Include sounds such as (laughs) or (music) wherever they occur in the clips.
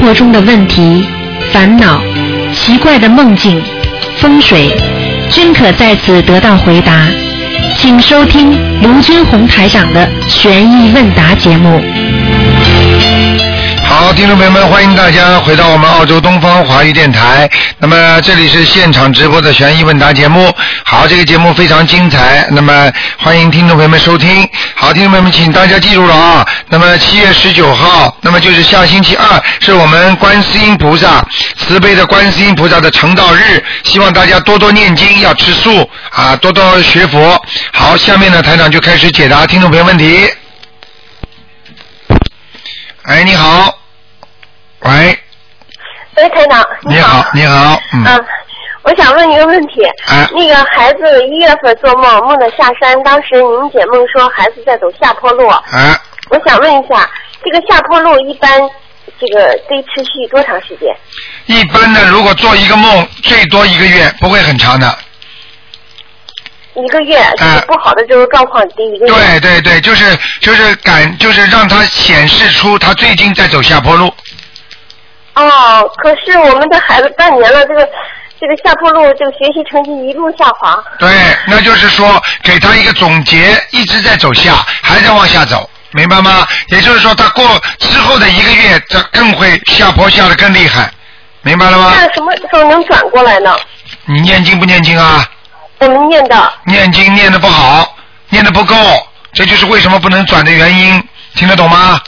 活中的问题、烦恼、奇怪的梦境、风水，均可在此得到回答。请收听卢军红台长的悬疑问答节目。好，听众朋友们，欢迎大家回到我们澳洲东方华语电台。那么这里是现场直播的悬疑问答节目。好，这个节目非常精彩。那么欢迎听众朋友们收听。好，听众朋友们，请大家记住了啊。那么七月十九号，那么就是下星期二，是我们观世音菩萨慈悲的观世音菩萨的成道日。希望大家多多念经，要吃素啊，多多学佛。好，下面呢，台长就开始解答听众朋友问题。哎，你好。喂，喂，台长，你好，你好，嗯，嗯，我想问一个问题。啊那个孩子一月份做梦，梦到下山，当时您解梦说孩子在走下坡路。哎，我想问一下，这个下坡路一般这个得持续多长时间？一般的，如果做一个梦，最多一个月，不会很长的。一个月，就是不好的就是状况得一个月。对对对，就是就是感，就是让他显示出他最近在走下坡路。哦，可是我们的孩子半年了，这个这个下坡路，这个学习成绩一路下滑。对，那就是说给他一个总结，一直在走下，还在往下走，明白吗？也就是说，他过之后的一个月，这更会下坡下的更厉害，明白了吗？那什么时候能转过来呢？你念经不念经啊？我们念的。念经念的不好，念的不够，这就是为什么不能转的原因，听得懂吗？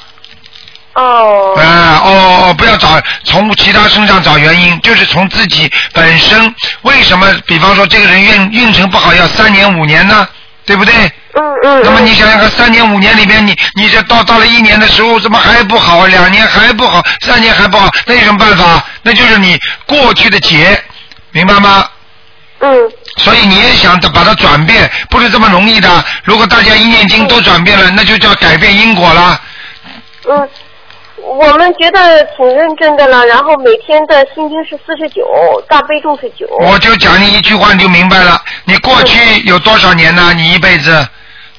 哦。啊哦哦，不要找从其他身上找原因，就是从自己本身为什么？比方说这个人运运程不好，要三年五年呢，对不对？嗯嗯。那么你想想看，三年五年里边，你你这到到了一年的时候，怎么还不好？两年还不好，三年还不好，那有什么办法？那就是你过去的劫，明白吗？嗯。所以你也想把它转变，不是这么容易的。如果大家一念经都转变了，那就叫改变因果了。嗯，我们觉得挺认真的了，然后每天的心经是四十九，大悲咒是九。我就讲你一句话，你就明白了。你过去有多少年呢？你一辈子，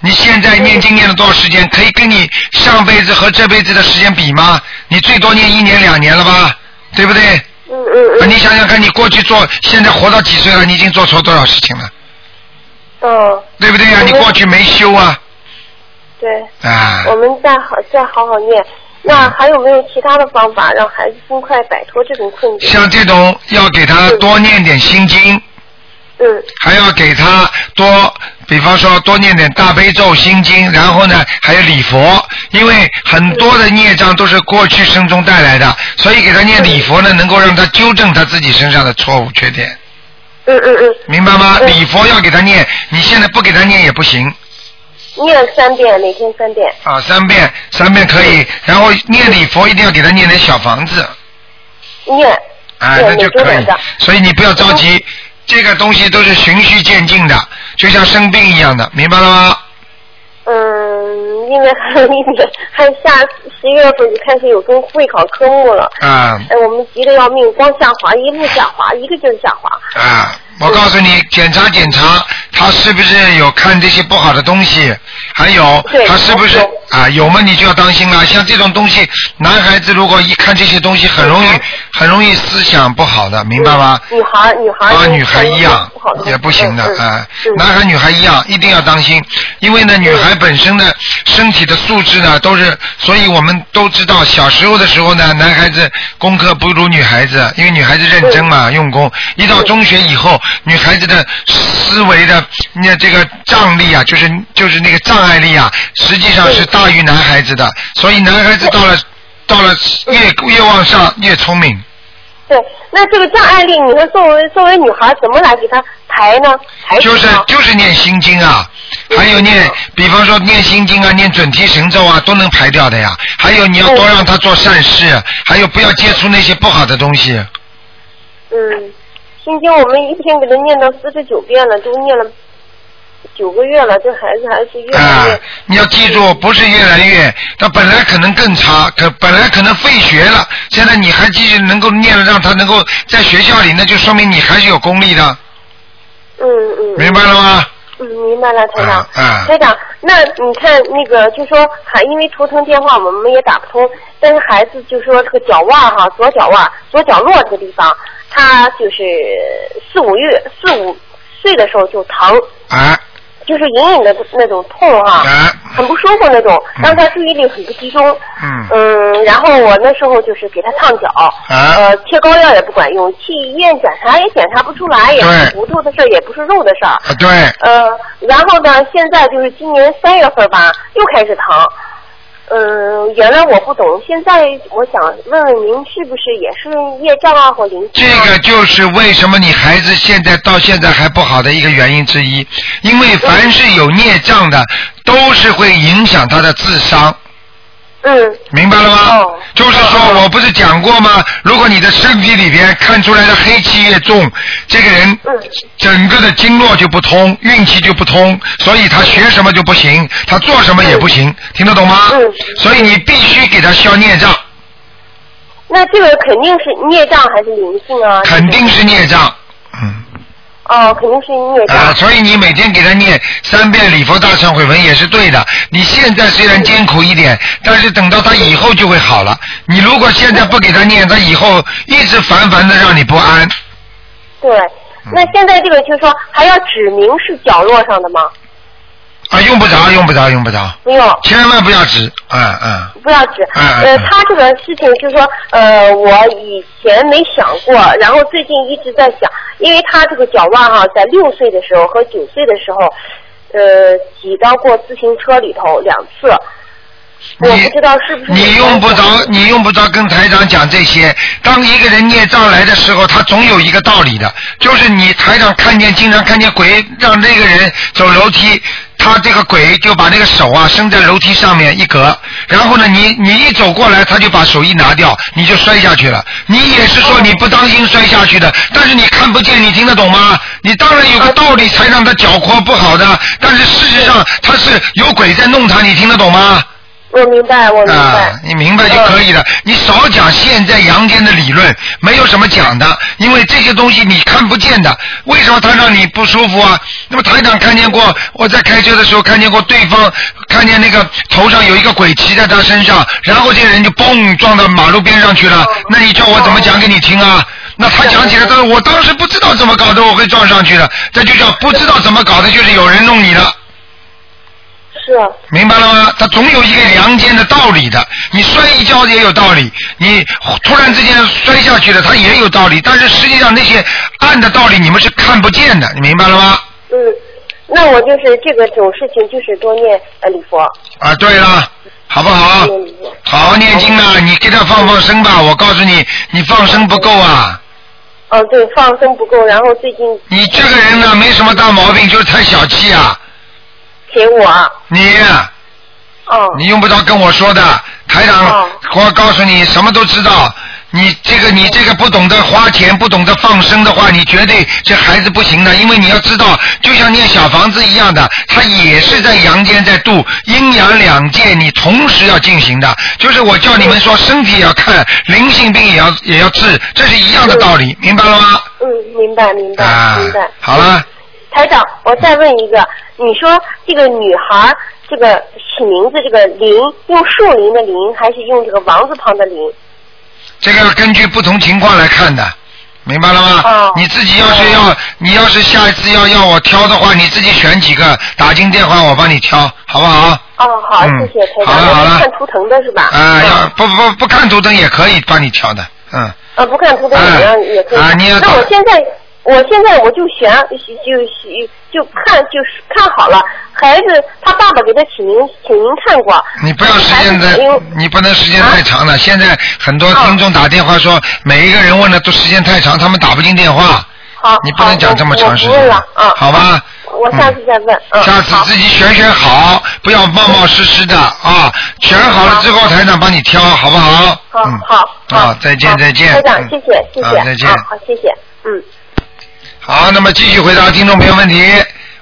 你现在念经念了多少时间？可以跟你上辈子和这辈子的时间比吗？你最多念一年两年了吧，对不对？嗯嗯嗯。你想想看，你过去做，现在活到几岁了？你已经做错多少事情了？嗯。对不对呀、你过去没修啊？对。啊。我们再好再好好念。那还有没有其他的方法让孩子尽快摆脱这种困境？像这种要给他多念点心经。嗯。还要给他多，比方说多念点大悲咒、心经，然后呢还有礼佛，因为很多的孽障都是过去生中带来的，所以给他念礼佛呢，能够让他纠正他自己身上的错误缺点。嗯嗯嗯。明白吗？礼佛要给他念，你现在不给他念也不行念三遍，每天三遍。啊，三遍三遍可以，然后念礼佛一定要给他念点小房子，念。啊，那就可以。所以你不要着急，这个东西都是循序渐进的，就像生病一样的，明白了吗？嗯，因为还有一年，还下十一月份就开始有中会考科目了。啊哎，我们急得要命，光下滑，一路下滑，一个劲儿下滑。啊，我告诉你，检查检查，他是不是有看这些不好的东西，还有他是不是啊有嘛你就要当心了。像这种东西，男孩子如果一看这些东西，很容易很容易思想不好的，明白吗？女孩，女孩。啊，女孩一样不好也不行的啊，男孩女孩一样，一定要当心，因为呢，女孩本身的身体的素质呢都是，所以我们都知道，小时候的时候呢，男孩子功课不如女孩子，因为女孩子认真嘛，用功，一到中学以后，女孩子的思维的那这个障力啊，就是就是那个障碍力啊，实际上是大于男孩子的，所以男孩子到了到了越越往上越聪明。对，那这个障碍力，你说作为作为女孩，怎么来给她排呢？排就是就是念心经啊，还有念，比方说念心经啊，念准提神咒啊，都能排掉的呀。还有你要多让他做善事，还有不要接触那些不好的东西。嗯，心经我们一天给他念到四十九遍了，都念了九个月了，这孩子还是越来啊越。，你要记住，不是越来越，他本来可能更差，可本来可能废学了，现在你还继续能够念了，让他能够在学校里，那就说明你还是有功力的，嗯嗯。明白了吗？嗯，明白了，台长。嗯啊台长，那你看那个，就说还因为图腾电话我们也打不通，但是孩子就说这个脚腕哈，左脚腕、左脚落这个地方，他就是四五月四五岁的时候就疼，啊就是隐隐的那种痛哈，啊很不舒服那种，让他注意力很不集中。嗯嗯，然后我那时候就是给他烫脚，啊呃，贴膏药也不管用，去医院检查也检查不出来，也是骨头的事儿，也不是肉的事儿。啊对，呃，然后呢，现在就是今年三月份吧，又开始疼。嗯，原来我不懂，现在我想问问您，是不是也是业障啊或灵性这？个就是为什么你孩子现在到现在还不好的一个原因之一，因为凡是有孽障的，都是会影响他的智商。嗯明白了吗？哦就是说哦我不是讲过吗？如果你的身体里边看出来的黑气越重，这个人嗯整个的经络就不通，运气就不通，所以他学什么就不行，他做什么也不行，听得懂吗？嗯所以你必须给他消孽障，那这个肯定是孽障还是灵性啊？肯定是孽障。嗯。哦，肯定是因为。啊，所以你每天给他念三遍礼佛大忏悔文也是对的。你现在虽然艰苦一点，但是等到他以后就会好了。你如果现在不给他念，他以后一直烦烦的让你不安。对，嗯那现在这个就是说还要指明是角落上的吗？啊，用不着，用不着，用不着，不用，千万不要指，嗯嗯，不要指。嗯嗯他这个事情就是说，呃，我以前没想过，然后最近一直在想，因为他这个脚腕哈，在六岁的时候和九岁的时候，呃，挤到过自行车里头两次。我你不知道是不是你用不着，你用不着跟台长讲这些。当一个人孽障来的时候，他总有一个道理的，就是你台长看见，经常看见鬼让那个人走楼梯，他这个鬼就把那个手啊伸在楼梯上面一格，然后呢，你你一走过来，他就把手一拿掉，你就摔下去了。你也是说你不当心摔下去的，但是你看不见，你听得懂吗？你当然有个道理才让他脚跛不好的，但是事实上他是有鬼在弄他，你听得懂吗？我明白，我明白。啊，你明白就可以了。你少讲现在阳间的理论，没有什么讲的，因为这些东西你看不见的。为什么他让你不舒服啊？那么台长看见过，我在开车的时候看见过对方看见那个头上有一个鬼骑在他身上，然后这个人就嘣撞到马路边上去了。那你叫我怎么讲给你听啊？那他讲起来，他说我当时不知道怎么搞的，我会撞上去的。这就叫不知道怎么搞的，就是有人弄你的。是。明白了吗？它总有一个阳间的道理的。你摔一跤也有道理，你突然之间摔下去了，它也有道理。但是实际上那些暗的道理你们是看不见的，你明白了吗？嗯，那我就是这个种事情，就是多念呃礼佛。啊，对了，好不好？好好念经啊！你给他放放生吧。我告诉你，你放生不够啊！哦，对，放生不够，然后最近你这个人呢，没什么大毛病，就是太小气啊！请我。你哦。你用不着跟我说的，台长哦，我告诉你，什么都知道。你这个你这个不懂得花钱，不懂得放生的话，你绝对这孩子不行的。因为你要知道，就像念小房子一样的，他也是在阳间在度阴阳两界，你同时要进行的。就是我叫你们说，身体也要看，灵性病也要也要治，这是一样的道理，明白了吗？嗯，明白明白、啊明白。，好了，台长，我再问一个，你说这个女孩这个起名字这个林，用树林的林，还是用这个王字旁的林？这个根据不同情况来看的。明白了吗？哦你自己要是要，你要是下一次要要我挑的话，你自己选几个，打进电话我帮你挑，好不好？哦，好，嗯谢谢台长。好了好了看图腾的是吧？啊，嗯要不不不看图腾也可以帮你挑的，嗯。呃，不看图腾也可以。啊你要那我现在，我现在我就选，就就就看就是看好了。孩子他爸爸给他请您，请您看过。你不要时间太孩子因为，你不能时间太长了。现在很多听众打电话说，每一个人问的都时间太长，他们打不进电话。好，你不能讲这么长时间了，啊。好吧？我下次再问。嗯。下次自己选选好，不要冒冒失失的啊！选好了之后，台长帮你挑，好不好？好嗯。好好，再见再见。台长嗯，谢谢谢谢。再见啊好，谢谢。嗯。好，那么继续回答听众朋友问题。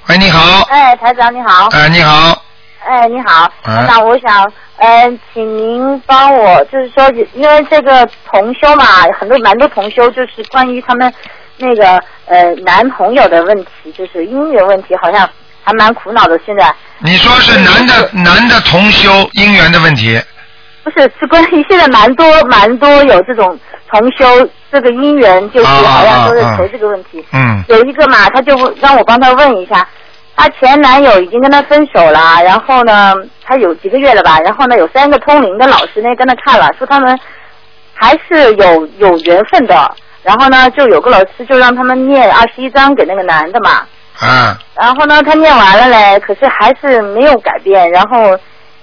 喂，你好。哎，台长你好。哎，你好。哎，你好，嗯台长，我想，嗯、请您帮我，就是说，因为这个同修嘛，很多蛮多同修，就是关于他们那个呃男朋友的问题，就是姻缘问题，好像还蛮苦恼的。现在你说是男的男的同修姻缘的问题，不是是关于现在蛮多蛮多有这种重修这个姻缘，就是啊好像都是啊啊求这个问题。嗯。有一个嘛，他就让我帮他问一下，她前男友已经跟她分手了，然后呢，他有几个月了吧，然后呢，有三个通灵的老师呢跟他看了，说他们还是有有缘分的，然后呢，就有个老师就让他们念二十一章给那个男的嘛，嗯然后呢，他念完了嘞，可是还是没有改变，然后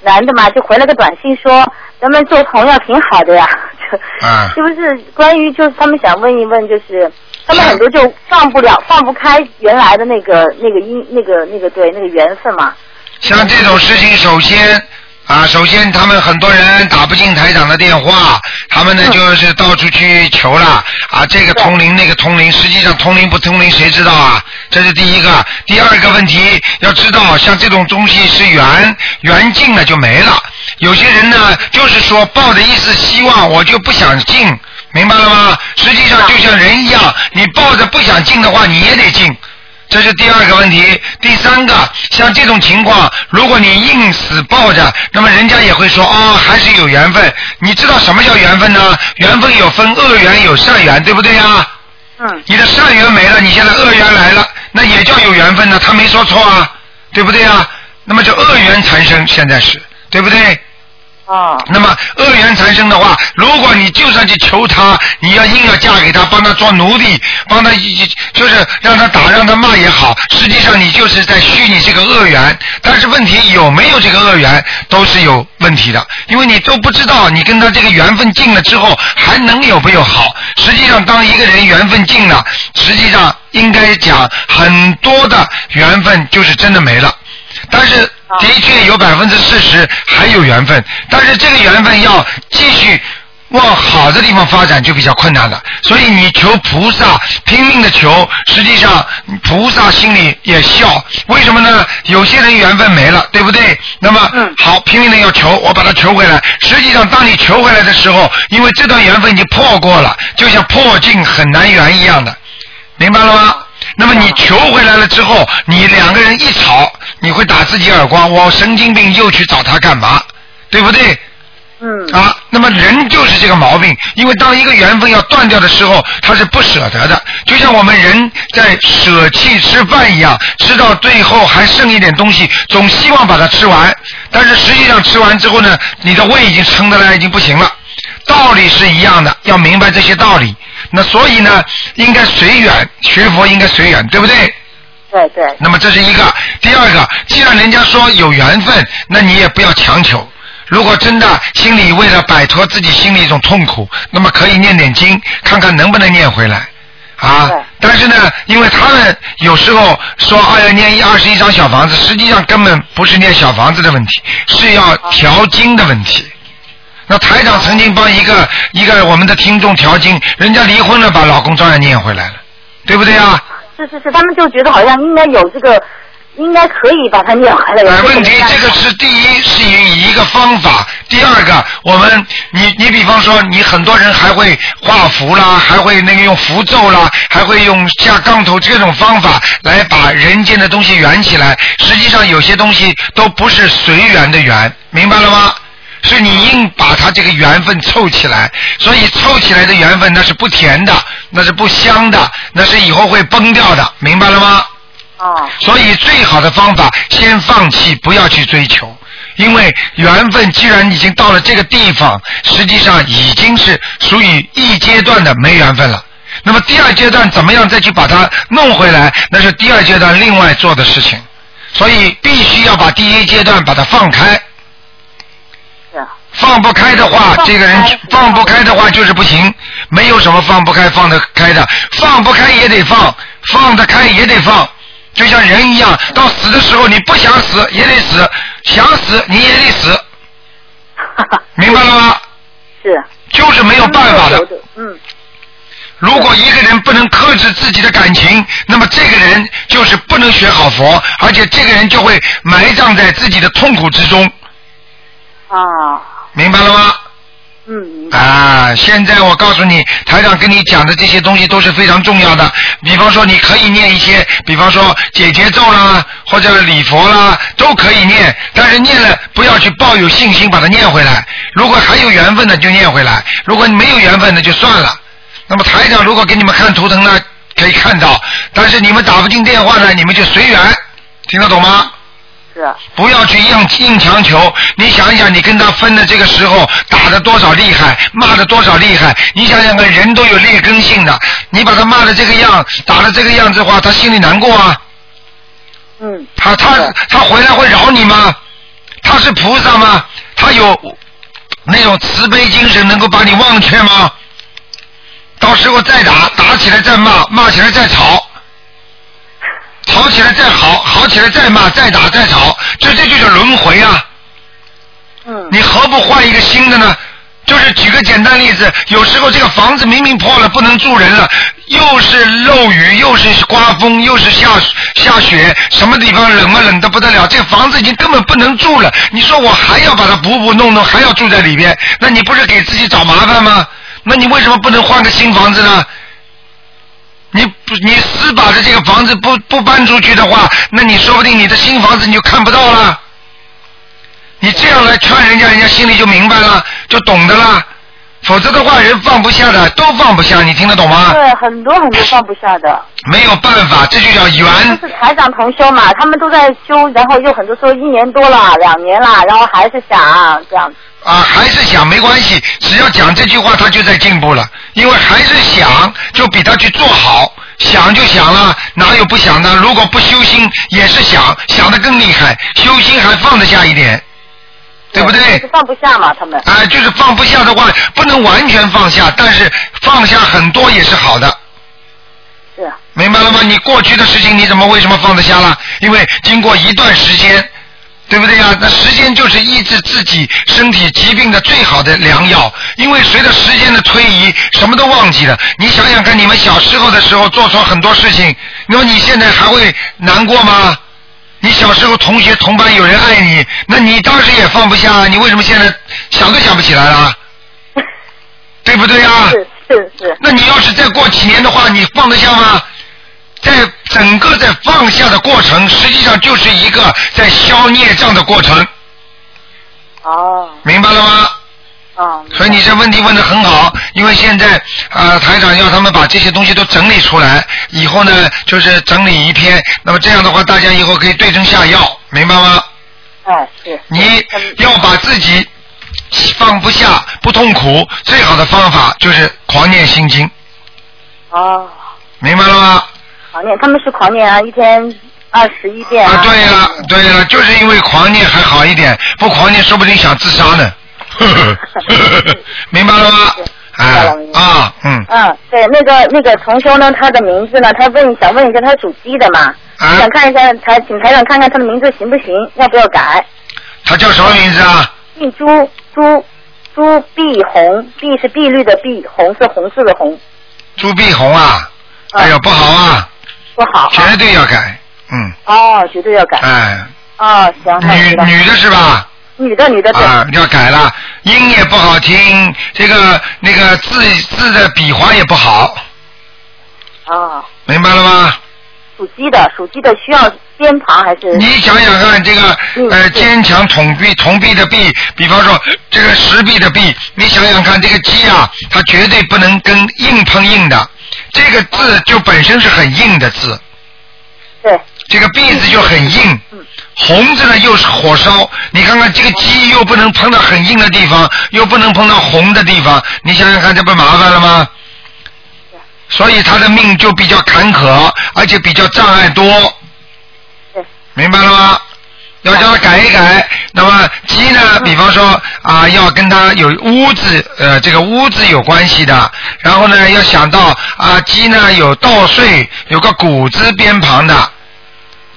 男的嘛就回了个短信说，咱们做朋友挺好的呀，(laughs) 是不是？关于就是他们想问一问，就是他们很多就放不了、放不开原来的那个那个因那个那个对那个缘分嘛。像这种事情，首先啊，首先他们很多人打不进台长的电话，他们呢嗯就是到处去求了啊，这个通灵那个通灵，实际上通灵不通灵谁知道啊？这是第一个。第二个问题要知道，像这种东西是缘，缘尽了就没了。有些人呢，就是说抱着一丝希望，我就不想进，明白了吗？实际上就像人一样，你抱着不想进的话，你也得进。这是第二个问题。第三个，像这种情况，如果你硬死抱着，那么人家也会说哦，还是有缘分。你知道什么叫缘分呢？缘分有分恶缘有善缘，对不对呀？嗯你的善缘没了，你现在恶缘来了，那也叫有缘分呢，他没说错啊，对不对啊？那么这恶缘缠身，现在是对不对？啊那么恶缘缠身的话，如果你就算去求他，你要硬要嫁给他，帮他做奴隶，帮他就是让他打让他骂也好，实际上你就是在虚拟这个恶缘。但是问题有没有这个恶缘，都是有问题的，因为你都不知道你跟他这个缘分尽了之后还能有没有好。实际上，当一个人缘分尽了，实际上应该讲很多的缘分就是真的没了。但是的确有百分之四十还有缘分，但是这个缘分要继续往好的地方发展就比较困难了。所以你求菩萨，拼命的求，实际上菩萨心里也笑。为什么呢？有些人缘分没了，对不对？那么嗯好，拼命的要求，我把它求回来。实际上，当你求回来的时候，因为这段缘分已经破过了，就像破镜很难圆一样的，明白了吗？那么你求回来了之后，你两个人一吵，你会打自己耳光，我神经病又去找他干嘛？对不对？嗯啊，那么人就是这个毛病，因为当一个缘分要断掉的时候，他是不舍得的，就像我们人在舍弃吃饭一样，吃到最后还剩一点东西，总希望把它吃完，但是实际上吃完之后呢，你的胃已经撑得来，已经不行了。道理是一样的，要明白这些道理。那所以呢，应该随缘，学佛应该随缘，对不对？对对那么这是一个，第二个，既然人家说有缘分，那你也不要强求。如果真的心里为了摆脱自己心里一种痛苦，那么可以念点经，看看能不能念回来。啊，但是呢，因为他们有时候说哎呀念一二十一张小房子，实际上根本不是念小房子的问题，是要调经的问题。那台长曾经帮一个一个我们的听众调经，人家离婚了，把老公照样念回来了，对不对啊？是是是，他们就觉得好像应该有这个，应该可以把它念回来。有呃，这个问题这个是第一是以一个方法，第二个我们你你比方说你很多人还会画符啦，还会那个用符咒啦，还会用下杠头这种方法来把人间的东西圆起来。实际上有些东西都不是随缘的缘，明白了吗？是你硬把它这个缘分凑起来，所以凑起来的缘分那是不甜的，那是不香的，那是以后会崩掉的，明白了吗？哦所以最好的方法，先放弃，不要去追求，因为缘分既然已经到了这个地方，实际上已经是属于一阶段的没缘分了。那么第二阶段怎么样再去把它弄回来，那是第二阶段另外做的事情。所以必须要把第一阶段把它放开，放不开的话，这个人放不开的话就是不行，没有什么放不开放得开的，放不开也得放，放得开也得放，就像人一样，到死的时候你不想死也得死，想死你也得死，(laughs) 明白了吗？是。就是没有办法的。嗯，如果一个人不能克制自己的感情，那么这个人就是不能学好佛，而且这个人就会埋葬在自己的痛苦之中，啊，明白了吗？嗯。啊，现在我告诉你，台长跟你讲的这些东西都是非常重要的。比方说，你可以念一些，比方说解结咒啦，或者礼佛啦，都可以念。但是念了不要去抱有信心把它念回来。如果还有缘分的就念回来，如果你没有缘分的就算了。那么台长如果给你们看图腾呢，可以看到，但是你们打不进电话呢，你们就随缘，听得懂吗？不要去硬硬强求。你想一想，你跟他分的这个时候打的多少厉害，骂的多少厉害。你想想看，人都有劣根性的，你把他骂的这个样，打的这个样子的话，他心里难过啊。嗯，他他他回来会饶你吗？他是菩萨吗？他有那种慈悲精神，能够把你忘却吗？到时候再打，打起来再骂，骂起来再吵，吵起来再好，好起来再骂，再打再吵，这这就叫轮回啊！嗯，你何不换一个新的呢？就是举个简单例子，有时候这个房子明明破了，不能住人了，又是漏雨，又是刮风，又是下下雪，什么地方冷嘛冷的不得了，这房子已经根本不能住了。你说我还要把它补补弄弄，还要住在里边，那你不是给自己找麻烦吗？那你为什么不能换个新房子呢？你不你死把着这个房子不不搬出去的话，那你说不定你的新房子你就看不到了。你这样来劝人家，人家心里就明白了，就懂得了。否则的话，人放不下的，都放不下，你听得懂吗？对，很多很多放不下的。没有办法，这就叫缘。就是台长同修嘛，他们都在修，然后又很多说一年多了，两年了，然后还是想这样。啊，还是想没关系，只要讲这句话，他就在进步了。因为还是想，就比他去做好，想就想了，哪有不想的？如果不修心，也是想，想的更厉害，修心还放得下一点，对不对？就是放不下嘛，他们。啊，就是放不下的话，不能完全放下，但是放下很多也是好的。是啊。明白了吗？你过去的事情你怎么为什么放得下了？因为经过一段时间，对不对呀？那时间就是医治自己身体疾病的最好的良药。因为随着时间的推移，什么都忘记了。你想想看，你们小时候的时候做错很多事情，那么你现在还会难过吗？你小时候同学同班有人爱你，那你当时也放不下，你为什么现在想都想不起来了？(laughs) 对不对呀？是是是。那你要是再过几年的话，你放得下吗？在整个在放下的过程，实际上就是一个在消孽障的过程，哦明白了吗？哦。所以你这问题问的很好，因为现在啊、呃台长要他们把这些东西都整理出来，以后呢就是整理一篇，那么这样的话大家以后可以对症下药，明白吗？哎是。你要把自己放不下、不痛苦，最好的方法就是狂念心经，哦，明白了吗？狂念，他们是狂念啊，一天二十一遍啊，对了，对了，就是因为狂念还好一点，不狂念说不定想自杀呢。(laughs) 明白了吗？啊啊，嗯，嗯，对，那个那个同修呢，他的名字呢，他问想问一下，他属鸡的嘛，啊想看一下台，请台长看看他的名字行不行，要不要改？他叫什么名字啊？姓朱，朱朱碧红，碧是碧绿的碧，红是红色的红，朱碧红啊，哎呀不好啊，不好。绝对要改，嗯，哦，绝对要改。哎，哦，行，女女的是吧？女的女的对。啊，要改了，音也不好听，这个那个字字的笔画也不好，啊，明白了吗？属鸡的，属鸡的需要偏旁还是？你想想看，这个嗯呃坚强铜币铜币的币，比方说这个石币的币，你想想看，这个鸡啊，它绝对不能跟硬碰硬的，这个字就本身是很硬的字，对，这个壁字就很硬嗯，红字呢又是火烧，你看看这个鸡又不能碰到很硬的地方，又不能碰到红的地方，你想想看，这不麻烦了吗？所以他的命就比较坎坷，而且比较障碍多。对。明白了吗？要叫他改一改。那么鸡呢？比方说啊，要跟他有屋子，呃，这个屋子有关系的。然后呢，要想到啊，鸡呢有稻穗，有个谷字边旁的。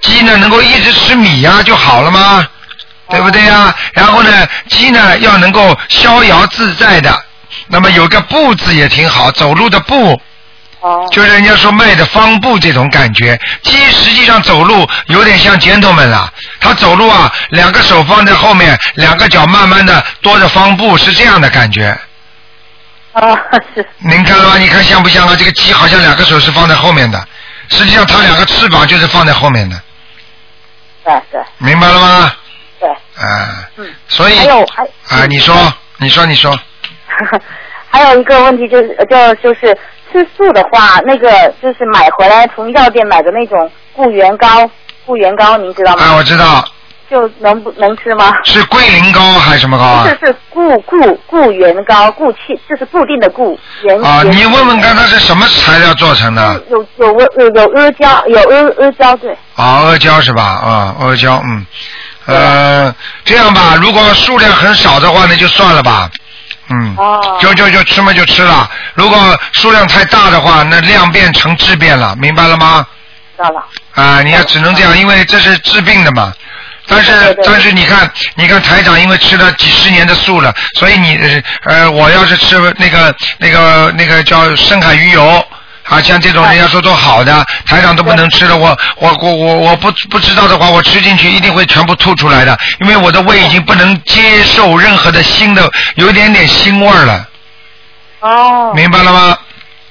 鸡呢能够一直吃米呀、就好了吗？对不对呀、然后呢，鸡呢要能够逍遥自在的。那么有个步字也挺好，走路的步。哦。就是人家说迈的方步这种感觉。鸡实际上走路有点像 gentleman 了，他走路啊，两个手放在后面，两个脚慢慢的跺着方步，是这样的感觉。啊，是您看了吗？你看像不像啊？这个鸡好像两个手是放在后面的，实际上它两个翅膀就是放在后面的，对对明白了吗？对，啊，嗯。所以还有还啊，你说，你说，你说，(laughs) 还有一个问题就是，呃就就是吃素的话，那个就是买回来从药店买的那种固元膏，固元膏您知道吗？啊，我知道就能不能吃吗？是桂林膏还是什么膏啊？这是是固固固元膏，固气就是固定的固元。啊，你问问看它是什么材料做成的？有有有有阿胶，有阿阿胶对。啊，阿胶是吧？啊，阿胶，嗯，呃，这样吧，如果数量很少的话，那就算了吧。嗯，哦就就就吃嘛就吃了。如果数量太大的话，那量变成质变了，明白了吗？知道了。啊，你要只能这样，因为这是治病的嘛。但是但是你看，你看台长因为吃了几十年的素了，所以你呃呃，我要是吃那个那个那个叫深海鱼油。啊，像这种人家说都好的，台长都不能吃了。我我我我我不不知道的话，我吃进去一定会全部吐出来的，因为我的胃已经不能接受任何的腥的，有一点点腥味儿了，哦。明白了吗？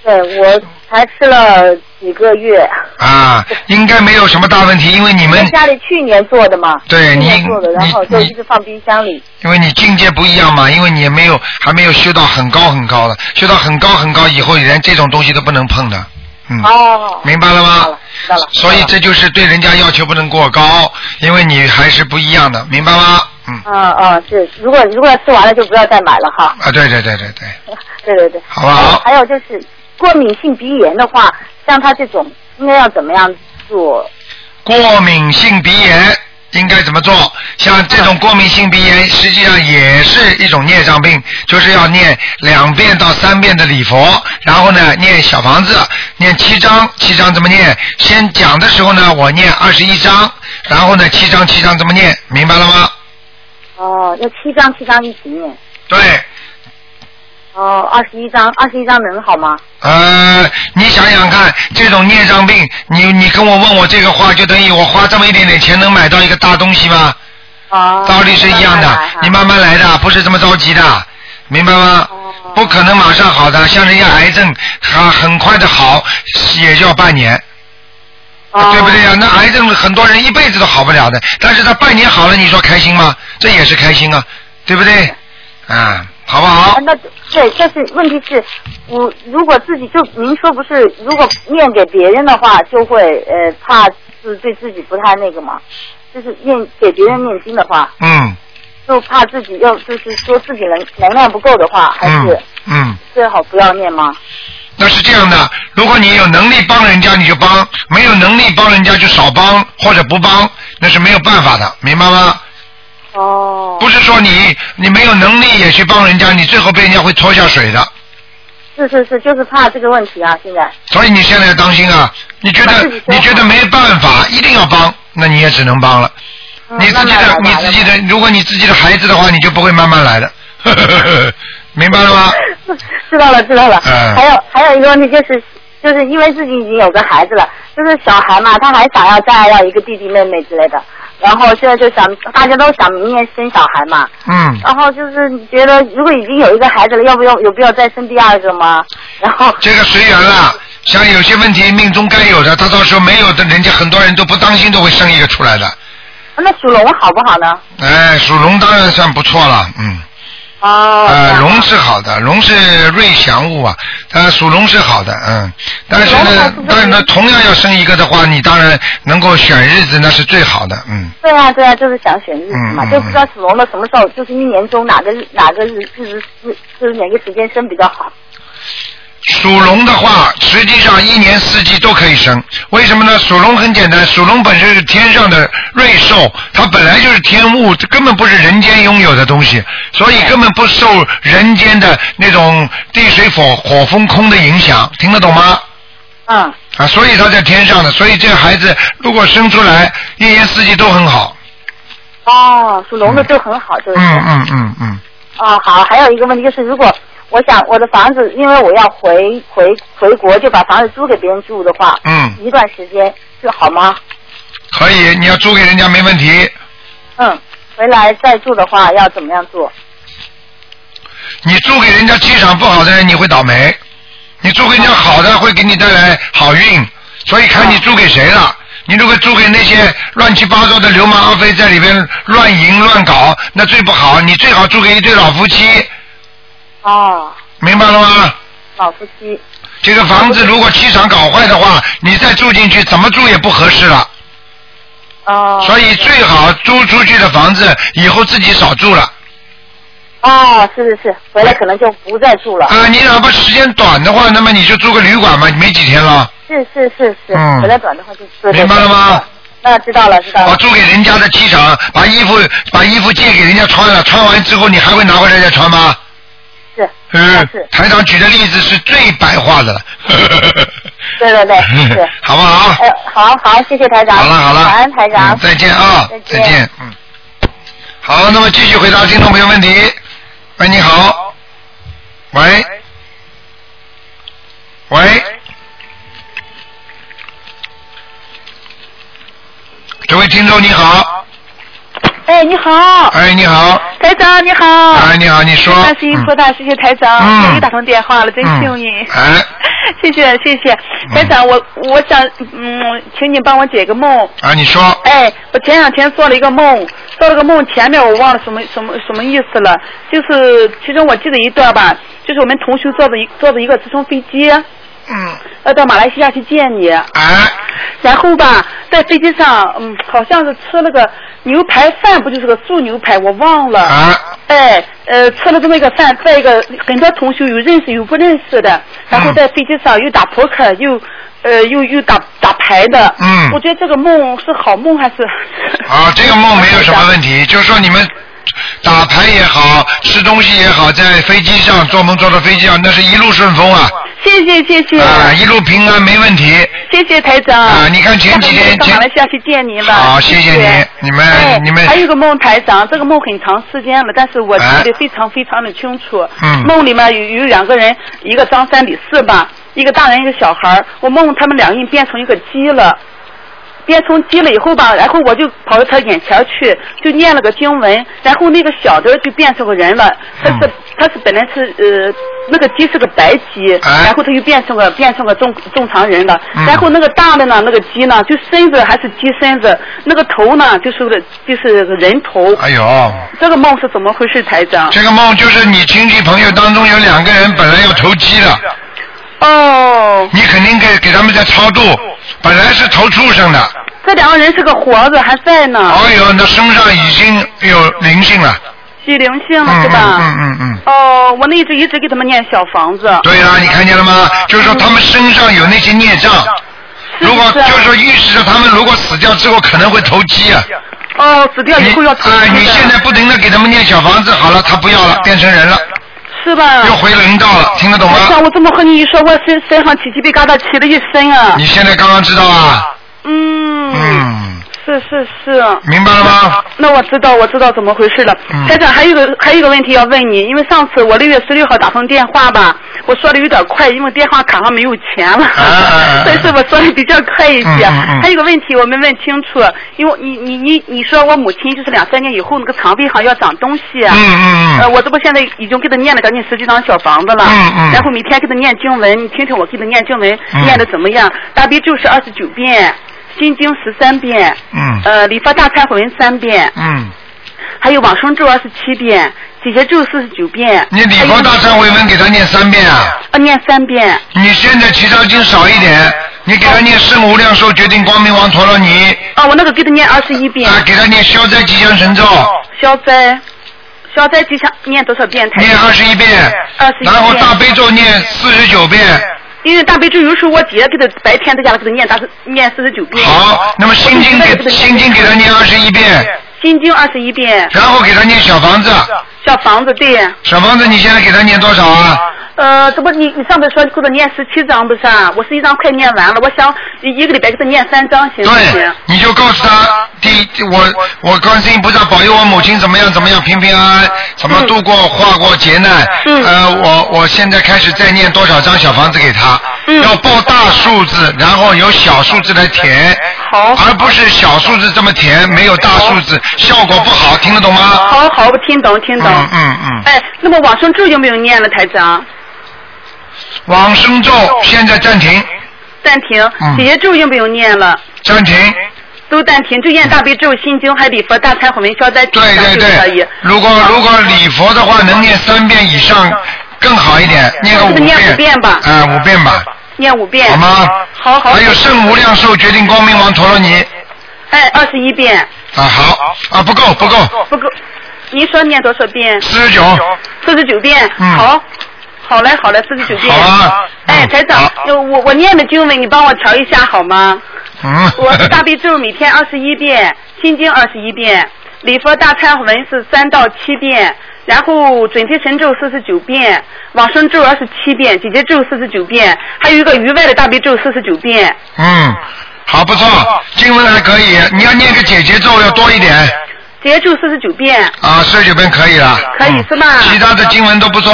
对，我才吃了几个月。啊，应该没有什么大问题，因为你们家里去年做的嘛。对去年你做的，然后就一直放冰箱里。因为你境界不一样嘛，因为你也没有还没有修到很高很高的，修到很高很高以后，连这种东西都不能碰的，嗯，哦。明白了吗知道了？了。所以这就是对人家要求不能过高，因为你还是不一样的，明白吗？嗯，嗯嗯是，如果如果吃完了就不要再买了哈。啊，对对对对对，对对 (laughs) 对。好不好还有就是过敏性鼻炎的话，像他这种应该要怎么样做？过敏性鼻炎应该怎么做？像这种过敏性鼻炎，实际上也是一种孽障病，就是要念两遍到三遍的礼佛，然后呢念小房子，念七章，七章怎么念？先讲的时候呢，我念二十一章，然后呢七章七章怎么念？明白了吗？哦，要七章七章一起念。对，哦，二十一张，二十一张能好吗？呃，你想想看，这种孽障病，你你跟我问我这个话，就等于我花这么一点点钱能买到一个大东西吗？哦。道理是一样的，你慢慢来的，不是这么着急的，明白吗？哦不可能马上好的，像人家癌症，它很快的好，也就要半年，哦对不对呀、那癌症很多人一辈子都好不了的，但是他半年好了，你说开心吗？这也是开心啊，对不对？啊，好不好啊？那对，但是问题是，我如果自己就您说不是，如果念给别人的话，就会呃怕是对自己不太那个嘛，就是念给别人念经的话，嗯就怕自己要就是说自己能能量不够的话，还嗯是嗯，最好不要念吗？那是这样的，如果你有能力帮人家，你就帮；没有能力帮人家就少帮或者不帮，那是没有办法的，明白吗？哦。不是说你你没有能力也去帮人家，你最后被人家会拖下水的。是是是，就是怕这个问题啊，现在。所以你现在要当心啊！你觉得你觉得没办法，一定要帮，那你也只能帮了。嗯你自己的你自己的，如果你自己的孩子的话，你就不会慢慢来的。明白了吗？(laughs) 知道了，知道了。嗯还有还有一个问题就是，就是因为自己已经有个孩子了，就是小孩嘛，他还想要再要一个弟弟妹妹之类的，然后现在就想大家都想明年生小孩嘛，嗯，然后就是你觉得如果已经有一个孩子了，要不要有必要再生第二个吗？(laughs) 然后这个随缘了。像有些问题命中该有的，他到时候没有的，人家很多人都不当心都会生一个出来的。那属龙好不好呢？哎，属龙当然算不错了，嗯。哦。呃，龙是好的，龙是瑞祥物啊，它，属龙是好的，嗯，但是呢但是呢，同样要生一个的话，你当然能够选日子，那是最好的，嗯，对啊，对啊，就是想选日子嘛，就不知道属龙的什么时候，就是一年中哪个日哪个日日子日就是哪个时间生比较好。属龙的话，实际上一年四季都可以生。为什么呢？属龙很简单，属龙本身是天上的瑞兽，它本来就是天物，这根本不是人间拥有的东西，所以根本不受人间的那种地水火火风空的影响，听得懂吗？嗯，啊，所以他在天上的，所以这个孩子如果生出来，一年四季都很好。哦，属龙的都很好，就是。嗯嗯嗯嗯，哦，好，还有一个问题就是，如果我想我的房子，因为我要回回回国，就把房子租给别人住的话，嗯，一段时间就好吗？可以，你要租给人家没问题。嗯，回来再住的话要怎么样做？你租给人家气场不好的人，你会倒霉；你租给人家好的，会给你带来好运。所以看你租给谁了。你如果租给那些乱七八糟的流氓阿飞在里边乱淫乱搞，那最不好。你最好租给一对老夫妻，哦，明白了吗？老夫妻。这个房子如果气场搞坏的话，你再住进去，怎么住也不合适了。哦。所以最好租出去的房子，以后自己少住了。哦，是是是，回来可能就不再住了。啊，你哪怕时间短的话，那么你就住个旅馆嘛，没几天了。是是是是，嗯回来短的话就对对明白了吗？那知道了知道我了。租给人家的气场，把衣服把衣服借给人家穿了，穿完之后你还会拿回来再穿吗？是。嗯是，台长举的例子是最白话的了。对对对，(laughs) 是。好不好？哎，好好，谢谢台长。好了好了，晚安台长。嗯再见啊，再见嗯。好，那么继续回答听众朋友问题。喂，你好。喂。喂。这位听众你好，哎，你好，哎，你好，台长你好。哎，你好，你说，观世音菩萨，谢谢台长，嗯。终于打通电话了，真幸运。(laughs) 哎，谢谢谢谢，台长，我我想嗯，请你帮我解个梦。啊，你说，哎，我前两天做了一个梦，做了个梦，前面我忘了什么什么什么意思了，就是其中我记得一段吧，就是我们同学坐着一坐着一个直升飞机，嗯，要到马来西亚去见你，啊，然后吧，在飞机上，嗯，好像是吃了个牛排饭，不就是个素牛排，我忘了。啊，哎，呃，吃了这么一个饭，再一个很多同学有认识有不认识的，然后在飞机上又打扑克，又呃又又打打牌的。嗯我觉得这个梦是好梦还是？啊，这个梦没有什么问题，(laughs) 就是说你们打牌也好，吃东西也好，在飞机上做梦做到飞机上，那是一路顺风啊，谢谢谢谢。啊，一路平安没问题。谢谢台长。啊你看前几天到前马来西亚去见您了。好谢谢你你们哎你们还有个梦，台长，这个梦很长时间了，但是我记哎得非常非常的清楚。嗯梦里面有有两个人，一个张三李四吧，一个大人一个小孩儿我梦他们两个人变成一个鸡了。变成鸡了以后吧，然后我就跑到他眼前去，就念了个经文，然后那个小的就变成个人了。他是、嗯他是本来是呃那个鸡是个白鸡，哎然后他就变成个变成个正正常人了。嗯然后那个大的呢，那个鸡呢，就身子还是鸡身子，那个头呢就是个就是个人头。哎呦，这个梦是怎么回事，台长？这个梦就是你亲戚朋友当中有两个人本来要投机的，哦，你肯定给给他们在超度，本来是投畜生的，这两个人是个活着还在呢，哎呦，那身上已经有灵性了，有灵性了嗯是吧？嗯嗯嗯。哦，我那一直一直给他们念小房子。对呀、你看见了吗？就是说他们身上有那些孽障，如果就是说预示着他们如果死掉之后可能会投机啊。哦，死掉以后要投啊、资的你现在不停的给他们念小房子，好了，他不要了，变成人了，是吧？又回人道了，听得懂吗？像我这么和你一说，我身身上起鸡皮疙瘩起了一身啊。你现在刚刚知道啊？嗯。嗯，是是是。明白了吗？那我知道，我知道怎么回事了。嗯台长，还有一个还有一个问题要问你，因为上次我六月十六号打通电话吧，我说的有点快，因为电话卡上没有钱了，(laughs) 所以说我说的比较快一些。嗯嗯嗯还有一个问题我没问清楚，因为你你你你说我母亲就是两三年以后那个肠胃上要长东西。嗯嗯呃，嗯。我这不现在已经给他念了将近十几张小房子了，嗯嗯然后每天给他念经文，你听听我给他念经文、嗯念的怎么样？大悲咒是二十九遍，心经十三遍，嗯呃，礼佛大忏悔文三遍，嗯，还有往生咒二十七遍，姐姐咒四十九遍。你礼佛大忏悔文给他念三遍啊。啊，念三遍。你现在其他经少一点，你给他念圣无量寿决定光明王陀罗尼，啊，我那个给他念二十一遍。啊，给他念消灾吉祥神咒，消灾，消灾吉祥念多少遍？台念二十一遍，21遍然后大悲咒念四十九遍。因为大悲咒有时候我姐给他白天在家给他念，但是念四十九遍。好，那么心经给心经给他念二十一遍，心经二十一遍，然后给他念小房子，小房子对。小房子你现在给他念多少啊？呃，这不你你上次说给他念十七章不是啊？我十一章快念完了，我想一一个礼拜给他念三章行不行对？，你就告诉他，第一，我我观世音菩萨保佑我母亲怎么样怎么样平平安安，怎么度过化过劫难。嗯呃，我我现在开始再念多少张小房子给他。嗯要报大数字，然后由小数字来填，好而不是小数字这么填，没有大数字，效果不好，听得懂吗？好好，我听懂听懂。嗯嗯嗯，哎，那么往生咒有没有念了，台长？往生咒现在暂停，暂停嗯。解结咒用不用念了？暂停。都暂停，就念大悲咒、心经、还礼佛、大忏悔文、消灾吉对对祥就可以对。，如果如果礼佛的话，能念三遍以上更好一点，念个五遍念遍。五遍吧啊，五遍吧，念五遍。好吗？好好。还有圣无量寿决定光明王陀罗尼哎，二十一遍，啊，好啊，不够不够，不够。您说念多少遍？四十九，四十九遍。嗯好。好嘞，好嘞，四十九遍。好啊哎，嗯台长我我念的经文，你帮我调一下好吗？嗯。我是大悲咒每天二十一遍，心经二十一遍，礼佛大忏文是三到七遍，然后准提神咒四十九遍，往生咒二十七遍，姐姐咒四十九遍，还有一个余外的大悲咒四十九遍。嗯，好不错，经文还可以，你要念个姐姐咒要多一点姐姐咒四十九遍，啊，四十九遍可以了。嗯可以是吧其他的经文都不错，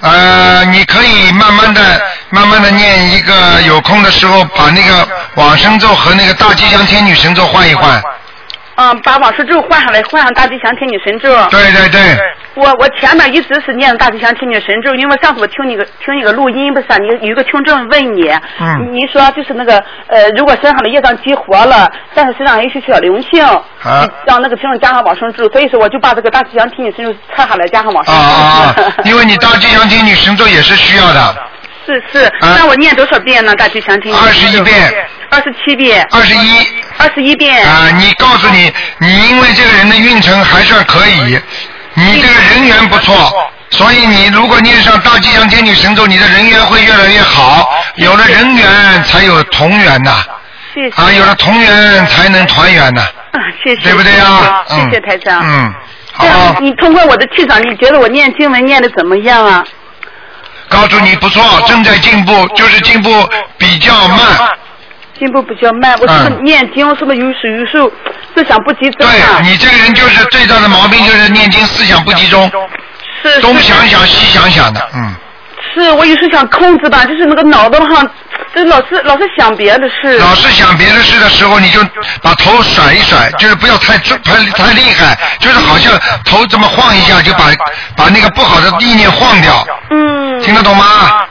呃，你可以慢慢的、慢慢的念一个，有空的时候把那个往生咒和那个大吉祥天女神咒换一换。嗯，把往生咒换上来，换上大吉祥天女神咒。对对对，我我前面一直是念大吉祥天女神咒，因为上次我听你个听你个录音，不是、啊、你有一个听众问你，嗯你说就是那个呃，如果身上的业障激活了，但是身上有一些小灵性，啊让那个听众加上往生咒，所以说我就把这个大吉祥天女神咒拆下来加上往啊生咒。啊啊！因为你大吉祥天女神咒也是需要的，是是，那我念多少遍呢？大吉祥天女？二十一遍，二十七遍，二十一。二十一遍。啊，你告诉你，你因为这个人的运程还算可以，你这个人缘不错，所以你如果念上大吉祥天女神咒，你的人缘会越来越好。有了人缘，才有同缘呐。谢谢。啊，有了同缘，才能团圆呐。啊，谢谢。对不对呀？谢谢台长。嗯，好，你通过我的气场，你觉得我念经文念的怎么样啊？告诉你不错，正在进步，就是进步比较慢。进步比较慢，我是不是嗯念经是不是有时有时候思想不集中对啊？你这个人就是最大的毛病，就是念经思想不集中，是东想想西想想的，嗯。是我有时想控制吧，就是那个脑袋上，就老是老是想别的事。老是想别的事的时候，你就把头甩一甩，就是不要太重太太厉害，就是好像头这么晃一下，就把把那个不好的意念晃掉，嗯。听得懂吗？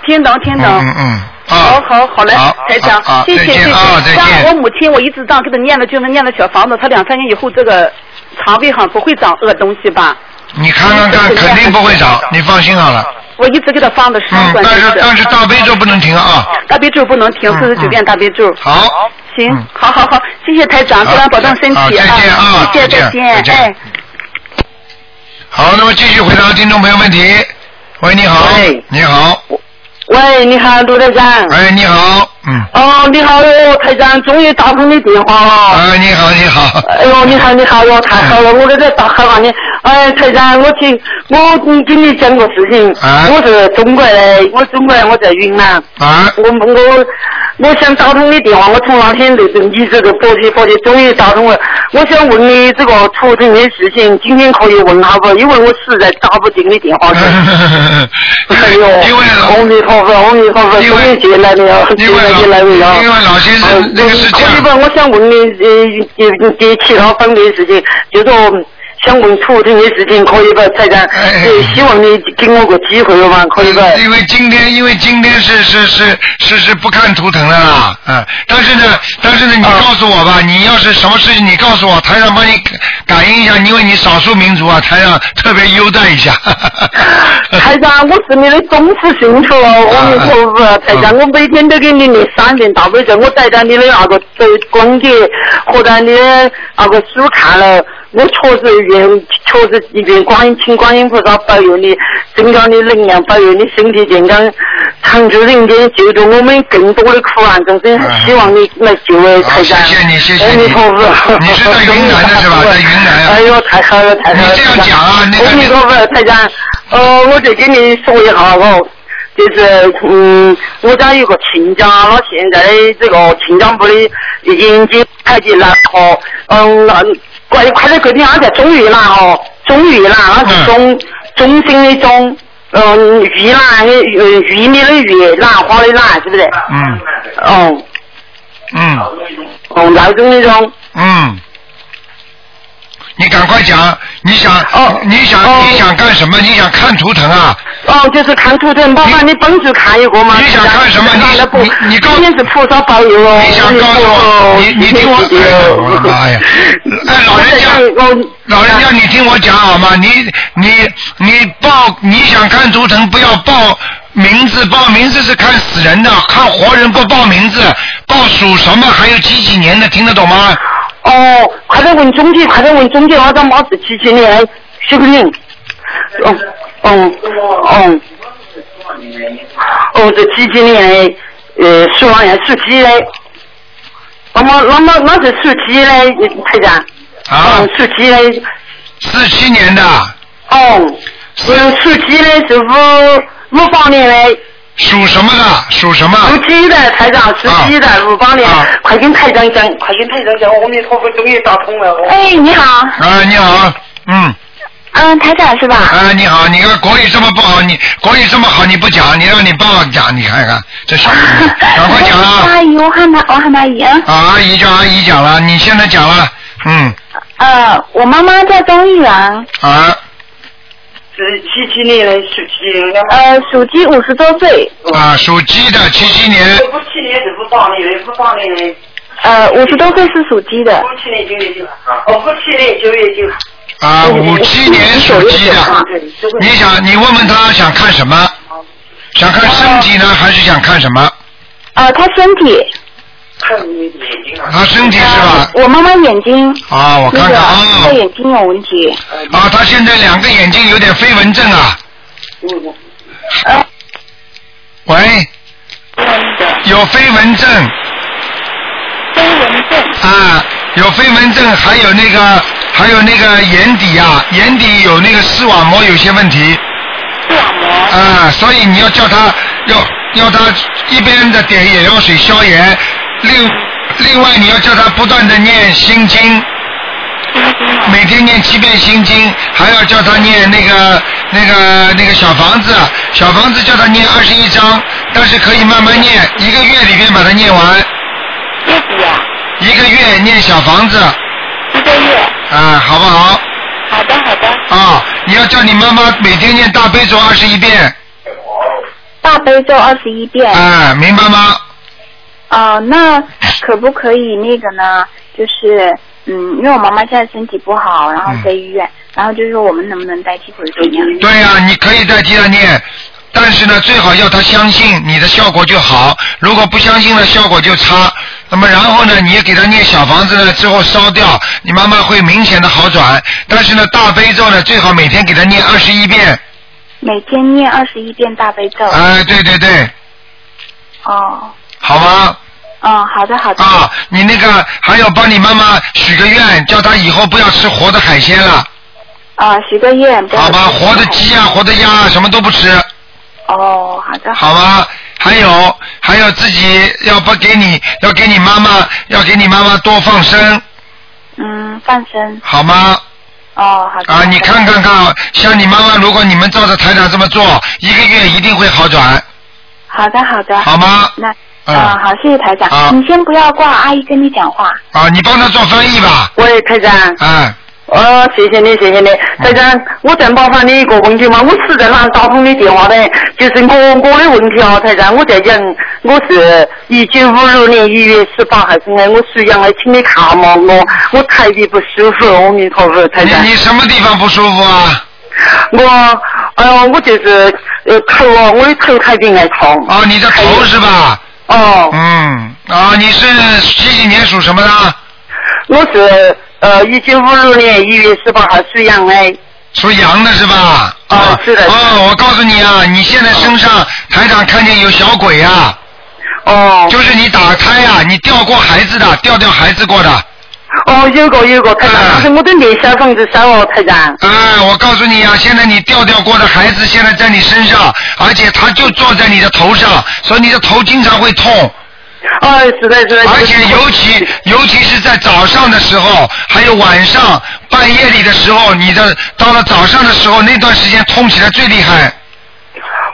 听懂听懂。嗯嗯。啊好好好嘞，台长啊啊，谢谢谢谢。再见啊，再像我。母亲，我一直这样给她念了，就是念了小房子，她两三年以后这个肠胃上不会长恶东西吧？你看看看，肯定不会长，你放心好了。我一直给她放的是嗯，但是但是大悲咒不能停啊。大悲咒不能停，嗯四十九遍大悲咒。好。行嗯，好好好，谢谢台长，好台长保重身好体再见啊谢谢再见再见哎。好，那么继续回答听众朋友问题。喂，你好喂。你好。喂，你好，卢队长。哎，你好。嗯。哦，你好哟，台长，终于打通你电话了。哎，你好，你好。哎呦，你好，你好哟，太好了，我都在打哈哈你。哎，台长，我请我跟你讲个事情，啊我是中国的，我中国人，我在云南。啊。我我我想打通你电话，我从那天就登记这个国际国际，终于打通了。我想问你这个图腾的事情，今天可以问好不？因为我实在打不进你电话去。(laughs) 哎呦，因为阿弥陀佛，阿弥陀佛，终于接来了，因为来接来了。因为老先生那个是这样？我想问你呃呃呃其他方面的事情，就说想问图腾的事情，可以不？台长，希望你给我个机会嘛，可以不？因为今天，因为今天是是是是是不看图腾的啦，嗯，但是呢，但是呢，你告诉我吧，你要是什么事情，你告诉我，台上帮你感应一下，因为你少数民族啊，台上特别优待一下。(laughs) 台长，我是你的忠实信徒哦，阿弥陀佛，台长，我每天都给你念三遍大悲咒，我带着你的那个对光碟和在你的那个书看了，我确实愿，确实愿观音，请观音菩萨保佑你，增加你能量，保佑你身体健康，长久人间，救助我们更多的苦难众生，希望你来救我，好台长。谢谢你谢谢阿弥你陀佛。你是在云南的是吧在云南啊哎呦，太好了，太好了。你这样讲啊那个阿弥陀佛，台长，呃，我再跟你说一下哦，就是嗯，我家有个亲家，他现在的这个亲家部的已经开进来和嗯，那快快点给你，他在中越南哦，中越南，他是中中心的中。嗯，玉兰的玉玉米的玉，兰花的兰，是不是？嗯哦嗯哦，那种那种。嗯，你赶快讲，你想哦你想哦你想干什么？你想看图腾啊？哦，就是看图腾，麻烦你帮助看一个嘛。你想看什么你那不，你你告今天是菩萨保佑哦。你想告诉我，你你听我，哎呀我的妈呀！哎，老人家，老人家，你听我讲好吗？你你你报，你想看图腾不要报名字，报名字是看死人的，看活人不报名字，报属什么，还有几几年的，听得懂吗？哦，快点问中介，快点问中介，我这妈是几几年的许桂林。哦哦哦哦，这几几年的呃属羊的属鸡的，那么那么那是属鸡的台长。啊哦，，属鸡的。四七年的，哦，嗯，属鸡的是五五八年的。属什么的？属什么？属鸡的台长，属鸡的五八年啊，快跟台长讲，快跟台长讲，阿弥陀佛，终于打通了。哎，你好，啊，你好，嗯，嗯，台长是吧？啊，你好，你看国语这么不好，你国语这么好，你不讲，你让你爸爸讲，你看看这小姑娘，赶快讲啊！阿姨，我喊他，我喊他阿姨啊。啊，阿姨叫阿姨讲了，你现在讲了，嗯，呃，我妈妈叫钟玉兰，啊是七七年的，属鸡的。呃，属鸡，五十多岁，啊，属鸡的，七七年，五七年是五八年的，五八年的，呃，五十多岁是属鸡的。不七年九月九。哦，不七年九月九。啊，五七年属鸡的，你想，你问问他想看什么？想看身体呢，还是想看什么？啊，他身体，看你眼睛啊。他身体是吧？我妈妈眼睛。啊，我看看啊。他，眼睛有问题，啊，他现在两个眼睛有点飞蚊症啊。呃，喂，有飞蚊症。飞蚊症，啊，有飞蚊症，还有那个，还有那个眼底啊，眼底有那个视网膜有些问题。视网膜，啊，所以你要叫他要要他一边的点眼药水消炎，另另外你要叫他不断的念心经，每天念七遍心经，还要叫他念那个那个那个小房子，小房子叫他念二十一章，但是可以慢慢念，一个月里面把它念完，一个月念小房子，一个月，啊，好不好？好的好的，啊，你要叫你妈妈每天念大悲咒二十一遍，大悲咒二十一遍，啊，明白吗？哦、那可不可以那个呢？就是，嗯，因为我妈妈现在身体不好，然后在医院，然后就是说我们能不能代替或者怎么样？对呀、你可以代替他念，但是呢，最好要他相信你的效果就好。如果不相信呢，效果就差。那么然后呢，你也给他念小房子呢，之后烧掉，你妈妈会明显的好转。但是呢，大悲咒呢，最好每天给他念二十一遍。每天念二十一遍大悲咒。哎，对对对，哦，好吗？嗯，好的好的。啊，你那个还要帮你妈妈许个愿，叫她以后不要吃活的海鲜了，啊，许个愿。好吧？活的鸡啊，活的鸭啊，什么都不吃。哦，好的。好吗？还有还有自己要不给你要给你妈妈要给你妈妈多放生，嗯，放生。好吗？哦，好的。啊，你看看看，像你妈妈，如果你们照着台长这么做，一个月一定会好转，好的好的。好吗？那嗯啊，好，谢谢台长。啊你先不要挂，阿姨跟你讲话。啊，你帮他做翻译吧，喂，台长。哎，哦，谢谢你，谢谢你，台长，我再麻烦你一个问题嘛，我实在哪打通你电话的，就是我我的问题啊，台长，我在讲，我是一九五六年一月十八号生的，我属羊的，请你看嘛，我我特别不舒服，阿弥陀佛，台长，你你什么地方不舒服啊？我，哎呃，我就是呃头啊，我的头特别爱痛，哦，你的头是吧？哦，嗯，啊，你是几几年属什么的？我是呃一九五六年一月十八号属羊的，属羊的是吧？啊是的哦，我告诉你啊，你现在身上台长看见有小鬼啊。哦，就是你打胎呀、你掉过孩子的，掉掉孩子过的。哦，有个有个，台长，啊但是我都念小房子烧哦，台长。哎，我告诉你啊，现在你掉掉过的孩子现在在你身上，而且他就坐在你的头上，所以你的头经常会痛，哦，是的，是的。而且尤其尤其是在早上的时候，还有晚上半夜里的时候，你的到了早上的时候那段时间痛起来最厉害。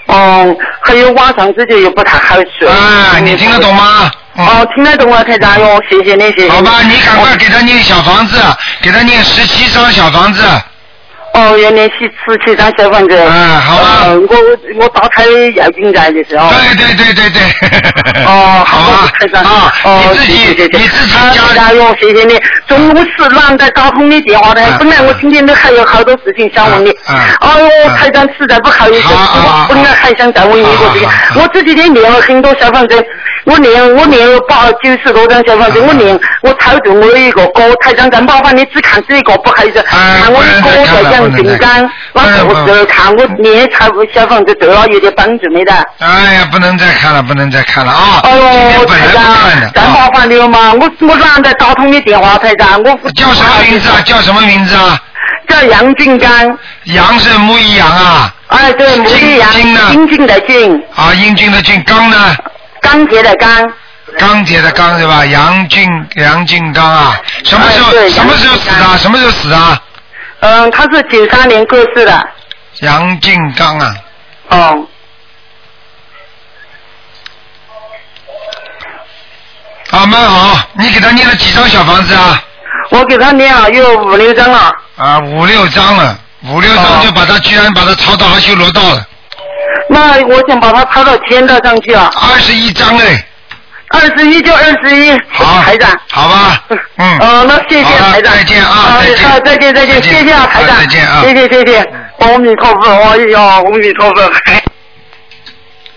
哦，还有晚上自己又不太好睡。啊，你听得懂吗？嗯哦，听得懂啊，台长哟，谢谢你，谢谢。好吧，你赶快给他念小房子，给他念十七张小房子。哦，要联系十七张小房子。嗯好吧呃我我打开要紧在的时候。对对对对对。(laughs) 哦，(laughs) 好。啊，哦，你自己你自己啊家台长哟，谢谢你。中午是难得打通你电话的啊，本来我今天都还有好多事情想问你。啊啊哎呦，啊台长实在不好意思，我本来还想再问你一个事情好好好，我这几天练了很多小房子，我练我练了八九十多张小房子，啊我练我超度我有一个歌，台长再麻烦你只看这一个，不好意思，哎看我的歌在讲金刚，我我这看我练超小房子对了有点帮助没得。哎呀，不能再看了，不能再看了啊！哎今天呦，台本来不看长，的再麻啊。烦你了嘛！我我懒得打通你电话，台长，我叫什么名字啊？叫什么名字啊？叫杨金刚，杨是木一杨啊，哎，对，木一杨，金呢金金的俊，啊，英俊的俊，刚呢？钢铁的钢，钢铁的钢是吧？杨俊杨俊刚啊，什么时候什么时候死的？什么时候死的？嗯，他是九三年过世的，杨俊刚啊，哦，啊，蛮好。你给他念了几张小房子啊？我给他念了有五六张了，啊，五六张了，五六张哦就把他居然把他抄到阿修罗道了，那我想把它抄到天道上去啊，二十一张嘞。二十一就二十一，好，台长。好吧，嗯。哦，那谢谢台长。再见啊好再见好再见再见，谢谢啊台长。啊再见啊谢谢谢谢，阿弥陀佛，哎呀，阿弥陀佛。(laughs)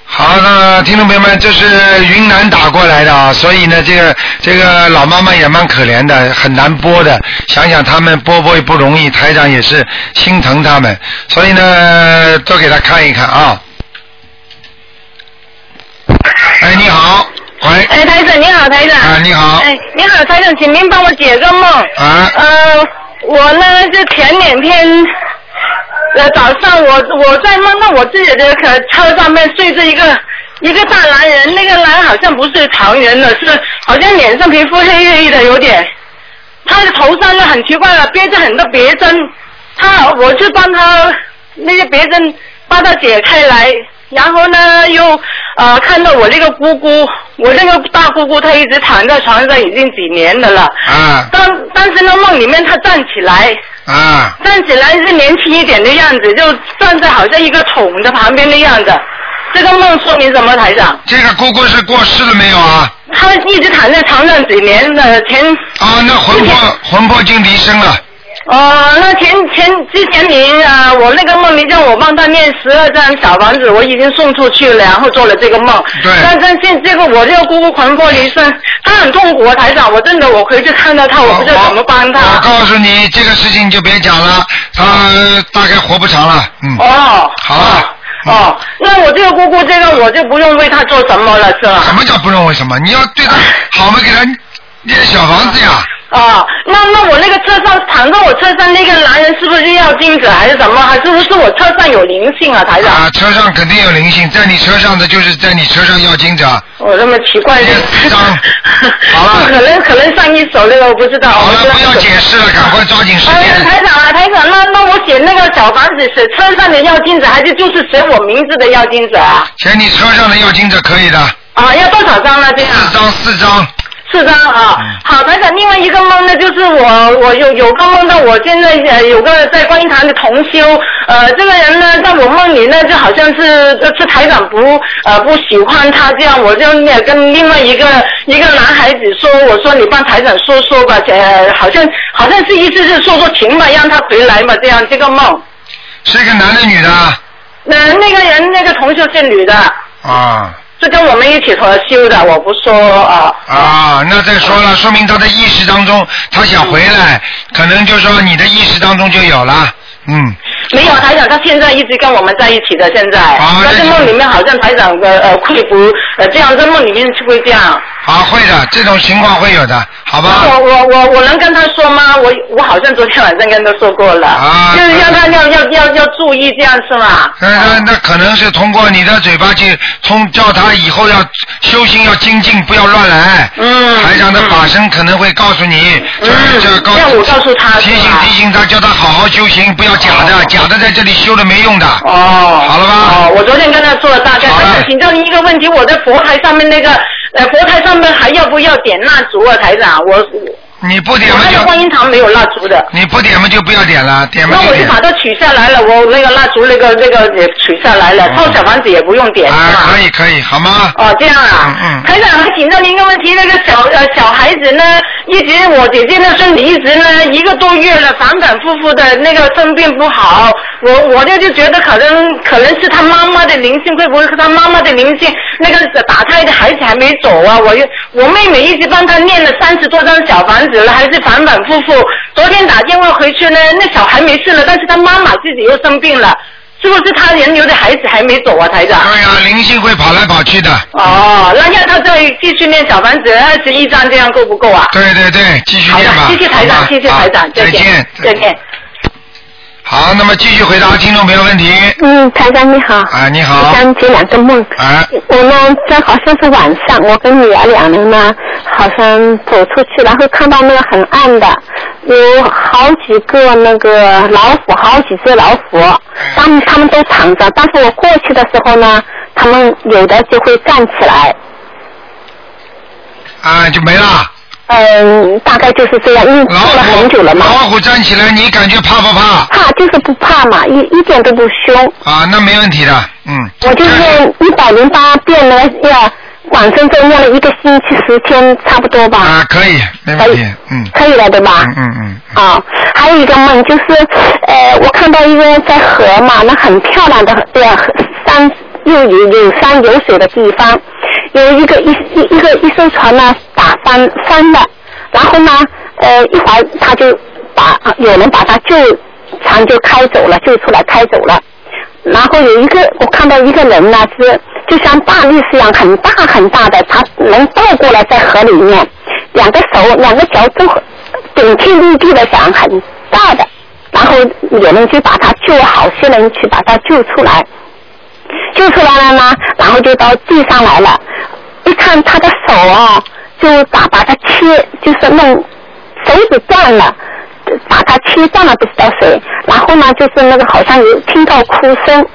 好，那听众朋友们，这是云南打过来的啊，所以呢，这个这个老妈妈也蛮可怜的，很难播的。想想他们播播也不容易，台长也是心疼他们，所以呢，多给他看一看啊。哎，你好，喂，哎，台长你好，台长。啊，你好，哎，你好，台长，请您帮我解个梦。啊，呃，我呢是前两天，呃早上我我在梦到我自己的可车上面睡着一个一个大男人，那个男人好像不是常人了，是好像脸上皮肤黑黑的，有点，他的头上呢很奇怪了，憋着很多别针，他我去帮他那些别针帮他解开来。然后呢，又呃看到我那个姑姑，我那个大姑姑，她一直躺在床上已经几年的了。啊当当时呢梦里面她站起来，啊，站起来是年轻一点的样子，就站在好像一个桶的旁边的样子。这个梦说明什么，台长？这个姑姑是过世了没有啊？她一直躺在床上几年的前。啊，那魂魄魂魄已经离身了。哦，那前前之前您啊，我那个梦您叫我帮他念十二张小房子，我已经送出去了，然后做了这个梦。对但但现这个我这个姑姑魂魄离身，她很痛苦啊，台长，我真的我回去看到她，我不知道怎么帮我她。告诉你，这个事情就别讲了，他大概活不长了，嗯。哦。好了。哦，那我这个姑姑，这个我就不用为她做什么了，是吧？什么叫不用为什么？你要对她好嘛，给她念小房子呀。啊，那那我那个车上躺在我车上那个男人是不是要金子还是什么？还是不是我车上有灵性啊，台长？啊，车上肯定有灵性，在你车上的就是在你车上要经者。我那么奇怪的四张 (laughs) 好了可能可能上一手那个我不知道。好了，不要解释了，赶快抓紧时间。台长啊，台长，那那我写那个小房子写车上的要金子，还是就是写我名字的要金子啊？写你车上的要金子可以的，啊，要多少张呢？这样？四张四张。四张啊，嗯。好，台长，另外一个梦呢，就是我我有有个梦到我现在呃有个在观音堂的同修，呃，这个人呢，在我梦里呢，就好像是呃是台长不呃不喜欢他这样，我就也跟另外一个一个男孩子说，我说你帮台长说说吧，呃，好像好像是意思是说说情吧，让他回来嘛，这样这个梦，是一个男的女的？那、那个人那个同修是女的，啊是跟我们一起同修的，我不说啊。啊，那再说了，说明他的意识当中他想回来，可能就说你的意识当中就有了，嗯。没有台长，他现在一直跟我们在一起的，现在。啊但是梦里面好像台长呃呃愧服呃这样，在梦里面是会这样。啊，会的，这种情况会有的，好吧？我我我我能跟他说吗？我我好像昨天晚上跟他说过了，啊就是让他要要要要注意这样是吗？那那那可能是通过你的嘴巴去通叫他以后要修行要精进，不要乱来。嗯台长的法身可能会告诉你，这这告让我告诉他提醒提醒他，叫他好好修行，不要假的，假的在这里修了没用的。哦，好了吧哦，我昨天跟他说了大概，好了台长请教您一个问题，我在佛台上面那个呃佛台上面还要不要点蜡烛啊，台长？我你不点嘛我那个观音堂没有蜡烛的。你不点嘛就不要点了，点嘛那我就。把它取下来了，我那个蜡烛那个那个也取下来了，烧小房子也不用点，是啊，可以可以，好吗？哦，这样啊。嗯嗯台长，还请教您一个问题，那个小呃小孩子呢，一直我姐姐的身体一直呢一个多月了，反反复复的那个生病不好，我我这就觉得可能可能是他妈妈的灵性，会不会是他妈妈的灵性？那个打胎的孩子还没走啊，我又我妹妹一直帮他念了三十多张小房子了，还是反反复复。昨天打电话回去呢，那小孩没事了，但是他妈妈自己又生病了。是不是他人流的孩子还没走啊，台长？对啊，灵性会跑来跑去的。哦，那要他再继续念小房子二十一章，这样够不够啊？对对对，继续念吧。，谢谢台长，谢谢台长，再见再见，，再见。好，那么继续回答听众朋友问题。嗯，台长你好。啊，你我好。想解两个梦。啊我呢，这好像是晚上，我跟女儿两人呢，好像走出去，然后看到那个很暗的，有好几个那个老虎，好几只老虎，他们他们都躺着，但是我过去的时候呢，他们有的就会站起来，啊，就没了。嗯，大概就是这样，因为老做了很久了嘛。老虎站起来，你感觉怕不怕？怕就是不怕嘛，一一点都不凶。啊，那没问题的，嗯。我就是一百零八遍呢，要往生咒念了一个星期十天，差不多吧。啊，可以，没问题，嗯。可以了，对吧？嗯嗯嗯。啊，还有一个梦就是，呃，我看到一个在河嘛，那很漂亮的呃山，又有有山有水的地方，有一个一一一个一艘船呢打翻翻了，然后呢，呃，一会儿他就把有人把他救船就开走了，救出来开走了。然后有一个，我看到一个人呢是就像大力士一样很大很大的，他能倒过来在河里面，两个手两个脚都顶天立地的想很大的，然后有人就把他救，好些人去把他救出来，救出来了呢，然后就到地上来了，一看他的手啊，就打把它切，就是弄手指断了。把它切断了，不知道谁。然后呢，就是那个好像有听到哭声，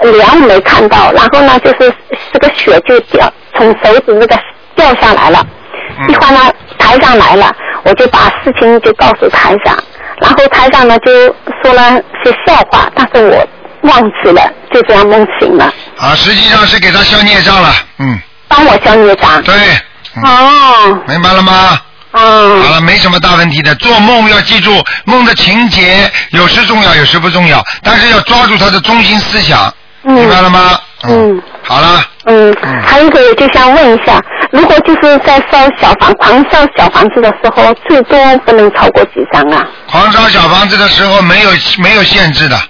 脸没看到。然后呢，就是这个血就掉从手指那个掉下来了。一会儿呢，台上来了，我就把事情就告诉台上。然后台上呢就说了些笑话，但是我忘记了，就这样梦醒了。啊，实际上是给他消孽障了，嗯，帮我消孽障。对，嗯哦，明白了吗？嗯。好了，没什么大问题的。做梦要记住梦的情节，有时重要，有时不重要，但是要抓住它的中心思想，嗯明白了吗？嗯。好了，嗯，还有一个我就想问一下，如果就是在烧小房狂烧小房子的时候，最多不能超过几张啊？狂烧小房子的时候没有没有限制的，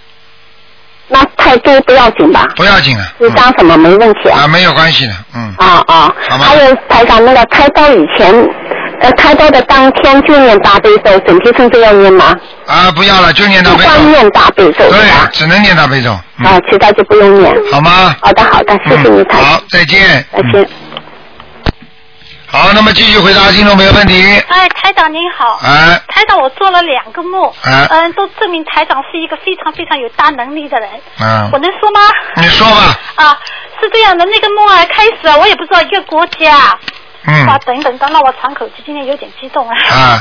那太多不要紧吧？不要紧啊。你当什么没问题啊？啊，没有关系的，嗯。啊啊！好吗还有台长那个开刀以前，呃，开刀的当天就念大悲咒，整体甚至要念吗？啊，不要了，就念大悲咒。光念大悲咒对只能念大悲咒，啊，其他就不用念。好吗？好的好的，谢谢你台长。好，再见。再见。好，那么继续回答听众朋友问题。哎，台长您好。哎台长，我做了两个梦，哎嗯，都证明台长是一个非常非常有大能力的人。嗯我能说吗？你说吧。(laughs) 啊，是这样的，那个梦啊，开始啊，我也不知道一个国家。嗯啊，等等，等让我喘口气，今天有点激动啊。啊，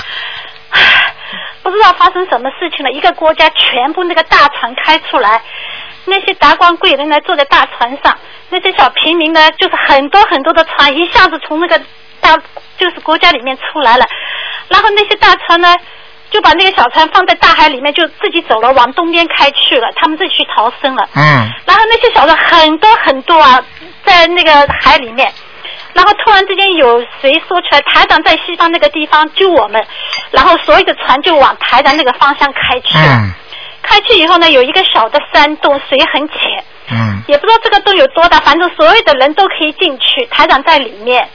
(sighs) 不知道发生什么事情了，一个国家全部那个大船开出来，那些达官贵人呢坐在大船上，那些小平民呢就是很多很多的船一下子从那个大就是国家里面出来了，然后那些大船呢就把那个小船放在大海里面，就自己走了，往东边开去了，他们自己去逃生了。嗯然后那些小船很多很多啊，在那个海里面。然后突然之间有谁说出来，台长在西方那个地方救我们，然后所有的船就往台长那个方向开去了。嗯开去以后呢，有一个小的山洞，水很浅，嗯也不知道这个洞有多大，反正所有的人都可以进去，台长在里面。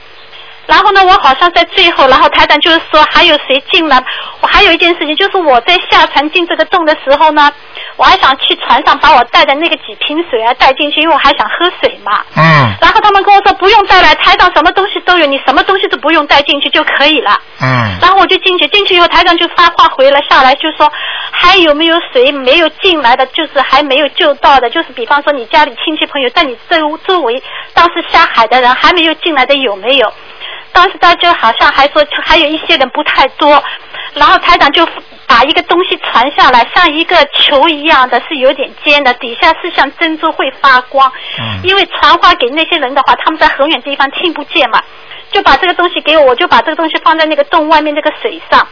然后呢，我好像在最后，然后台长就是说还有谁进来？我还有一件事情，就是我在下船进这个洞的时候呢，我还想去船上把我带的那个几瓶水啊带进去，因为我还想喝水嘛。嗯然后他们跟我说不用带来，台长什么东西都有，你什么东西都不用带进去就可以了。嗯然后我就进去，进去以后台长就发话回了下来，就说还有没有谁没有进来的，就是还没有救到的，就是比方说你家里亲戚朋友在你周周围当时下海的人还没有进来的有没有？当时大家好像还说还有一些人不太多，然后台长就把一个东西传下来，像一个球一样的，是有点尖的，底下是像珍珠会发光。嗯因为传话给那些人的话，他们在很远地方听不见嘛，就把这个东西给我，我就把这个东西放在那个洞外面那个水上。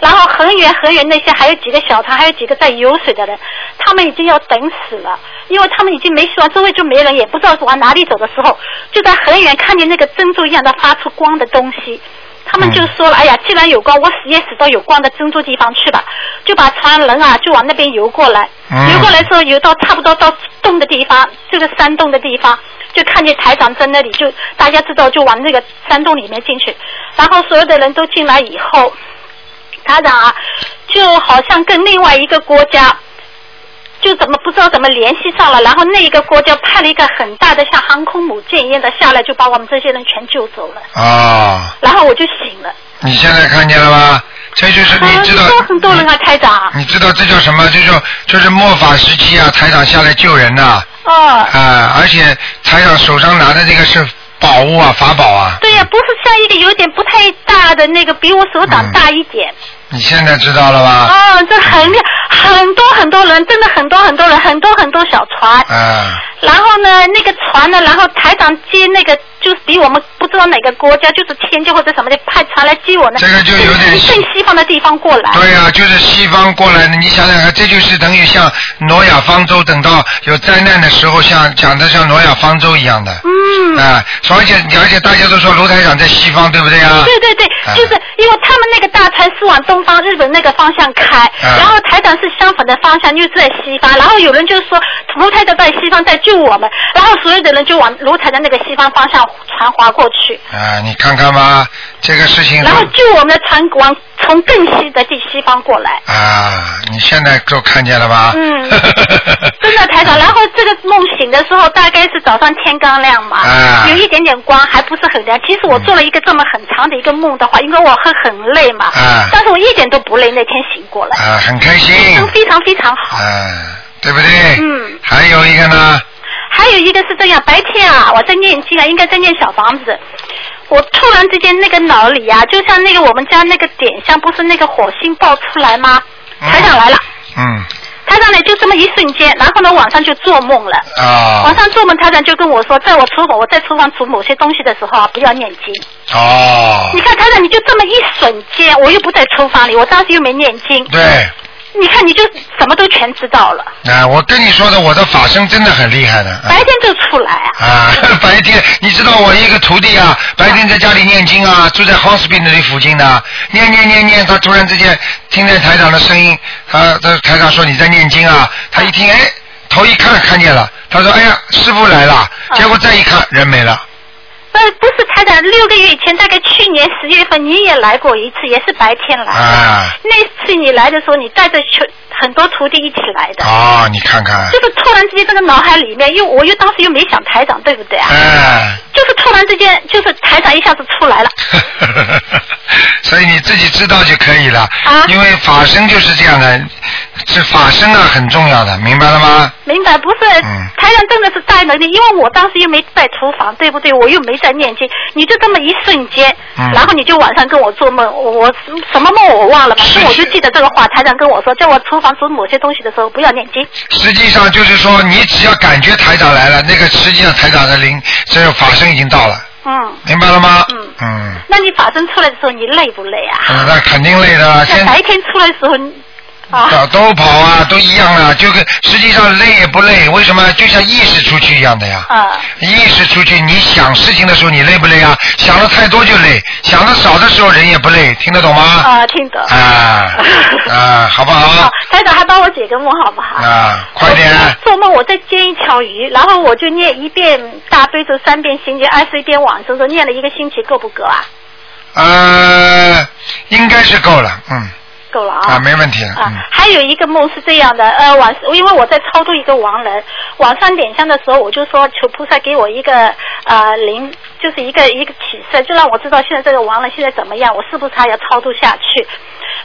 然后很远很远，那些还有几个小船，还有几个在游水的人，他们已经要等死了，因为他们已经没希望，周围就没人，也不知道往哪里走的时候，就在很远看见那个珍珠一样的发出光的东西。他们就说了：“哎呀，既然有光，我死也死到有光的珍珠地方去吧。”就把船人啊，就往那边游过来。嗯游过来之后，游到差不多到洞的地方，这个山洞的地方，就看见台长在那里，就大家知道就往那个山洞里面进去。然后所有的人都进来以后，台长啊，就好像跟另外一个国家。就怎么不知道怎么联系上了，然后那一个国家派了一个很大的像航空母舰一样的下来，就把我们这些人全救走了。啊，然后我就醒了。你现在看见了吗？这就是你知道，很多很多人啊，台长。你知道这叫什么？这叫就是末法时期啊，台长下来救人呐、哦。啊，而且台长手上拿的这个是宝物啊，法宝啊。对呀、不是像一个有点不太大的那个，比我手掌大一点。你现在知道了吧？哦，这很厉害，很多很多人，真的很多很多人，很多很多小船。嗯，然后呢，那个船呢，然后台长接那个，就是比我们不知道哪个国家，就是天津或者什么的派船来接我呢。这个就有点更西方的地方过来。对呀、就是西方过来的，你想想看，这就是等于像挪亚方舟，等到有灾难的时候，像讲的像挪亚方舟一样的。嗯。啊，而且而且大家都说卢台长在西方，对不对啊？对对对，啊就是因为他们那个大船是往东方日本那个方向开，啊然后台长是相反的方向，就是在西方，然后有人就说卢台长在西方在救我们，然后所有的人就往卢台的那个西方方向船划过去，啊，你看看吧，这个事情然后救我们的船往从更西的地西方过来。啊，你现在都看见了吧？嗯，(laughs) 真的台长，然后这个梦醒的时候大概是早上天刚亮嘛，啊有一点点光，还不是很亮。其实我做了一个这么很长的一个梦的话，因为我会很累嘛，啊但是我一点都不累，那天醒过来，啊，很开心。非常非常好。啊，对不对？嗯。还有一个呢，还有一个是这样，白天啊，我在念经啊，应该在念小房子。我突然之间那个脑里啊，就像那个我们家那个点香，不是那个火星爆出来吗？台长来了，嗯，台长呢就这么一瞬间，然后呢晚上就做梦了。啊晚，上做梦，台长就跟我说，在我厨房，我在厨房煮某些东西的时候啊，不要念经。哦你，看台长，你就这么一瞬间，我又不在厨房里，我当时又没念经。对，你看，你就什么都全知道了，啊，我跟你说的，我的法身真的很厉害的。啊白天就出来啊。啊，(laughs) 白天你知道我一个徒弟啊，白天在家里念经啊，住在 hospital 那里附近的，念念念念，他突然之间听见台长的声音，他他台长说你在念经啊，他一听哎，头一看看见了，他说哎呀师傅来了，结果再一看人没了，呃，不是台长，六个月以前，大概去年十月份你也来过一次，也是白天来。啊，那次你来的时候，你带着全很多徒弟一起来的。哦，你看看，就是突然之间，这个脑海里面，又我又当时又没想台长，对不对啊？哎，就是突然之间，就是台长一下子出来了。(laughs) 所以你自己知道就可以了，啊因为法身就是这样的，这法身啊很重要的，明白了吗？明白不是？嗯台长真的是大能力，因为我当时又没在厨房，对不对？我又没在念经，你就这么一瞬间，嗯然后你就晚上跟我做梦，我我什么梦我忘了，反正我就记得这个话。台长跟我说，叫我厨房煮某些东西的时候不要念经。实际上就是说，你只要感觉台长来了，那个实际上台长的灵，这个法身已经到了，嗯，明白了吗？嗯嗯，那你法身出来的时候，你累不累啊？嗯那肯定累的，那现白天出来的时候，你啊，都都跑啊，都一样啊，就跟实际上累也不累，为什么？就像意识出去一样的呀。啊，意识出去，你想事情的时候你累不累啊？想的太多就累，想的少的时候人也不累，听得懂吗？啊，听懂。啊啊，好不好 (laughs) 好？，台长还帮我解解个梦好不好？啊，快点！做梦我在煎一条鱼，然后我就念一遍大悲咒，三遍心经，二十一遍往生咒，念了一个星期，够不够啊？呃，应该是够了，嗯，够了啊。啊，没问题，啊嗯，还有一个梦是这样的，呃，晚因为我在超度一个亡人，晚上点香的时候，我就说求菩萨给我一个呃灵，就是一个一个启示，就让我知道现在这个亡人现在怎么样，我是不是还要超度下去。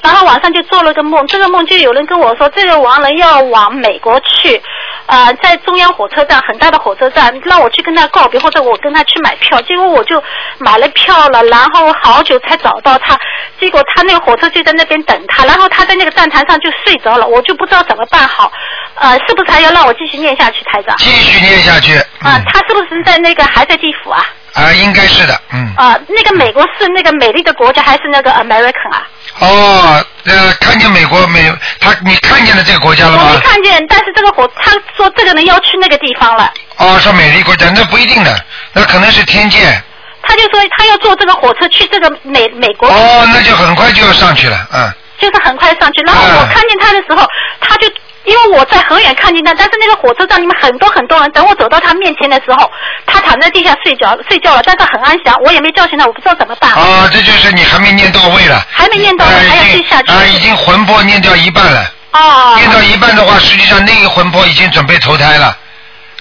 然后晚上就做了个梦，这个梦就有人跟我说，这个亡人要往美国去，呃，在中央火车站很大的火车站，让我去跟他告别，或者我跟他去买票。结果我就买了票了，然后好久才找到他，结果他那个火车就在那边等他，然后他在那个站台上就睡着了，我就不知道怎么办好，呃，是不是还要让我继续念下去，台长？继续念下去，啊、他是不是在那个还在地府啊？啊，应该是的，嗯。啊、那个美国是那个美丽的国家，还是那个 American 啊？哦，呃，看见美国美，他你看见了这个国家了吗我没？看见，但是这个火，他说这个人要去那个地方了，哦，是美丽国家，那不一定的，那可能是天界。他就说他要坐这个火车去这个美美国，哦，那就很快就要上去了，嗯。就是很快上去。然后我看见他的时候，他就因为我在很远看见他，但是那个火车站里面很多很多人，等我走到他面前的时候，他躺在地下睡觉睡觉了，但是很安详，我也没叫醒他，我不知道怎么办。啊，这就是你还没念到位了。还没念到位，哎还要继续下去。啊，已经魂魄念掉一半了。哦。念到一半的话，实际上那个魂魄已经准备投胎了，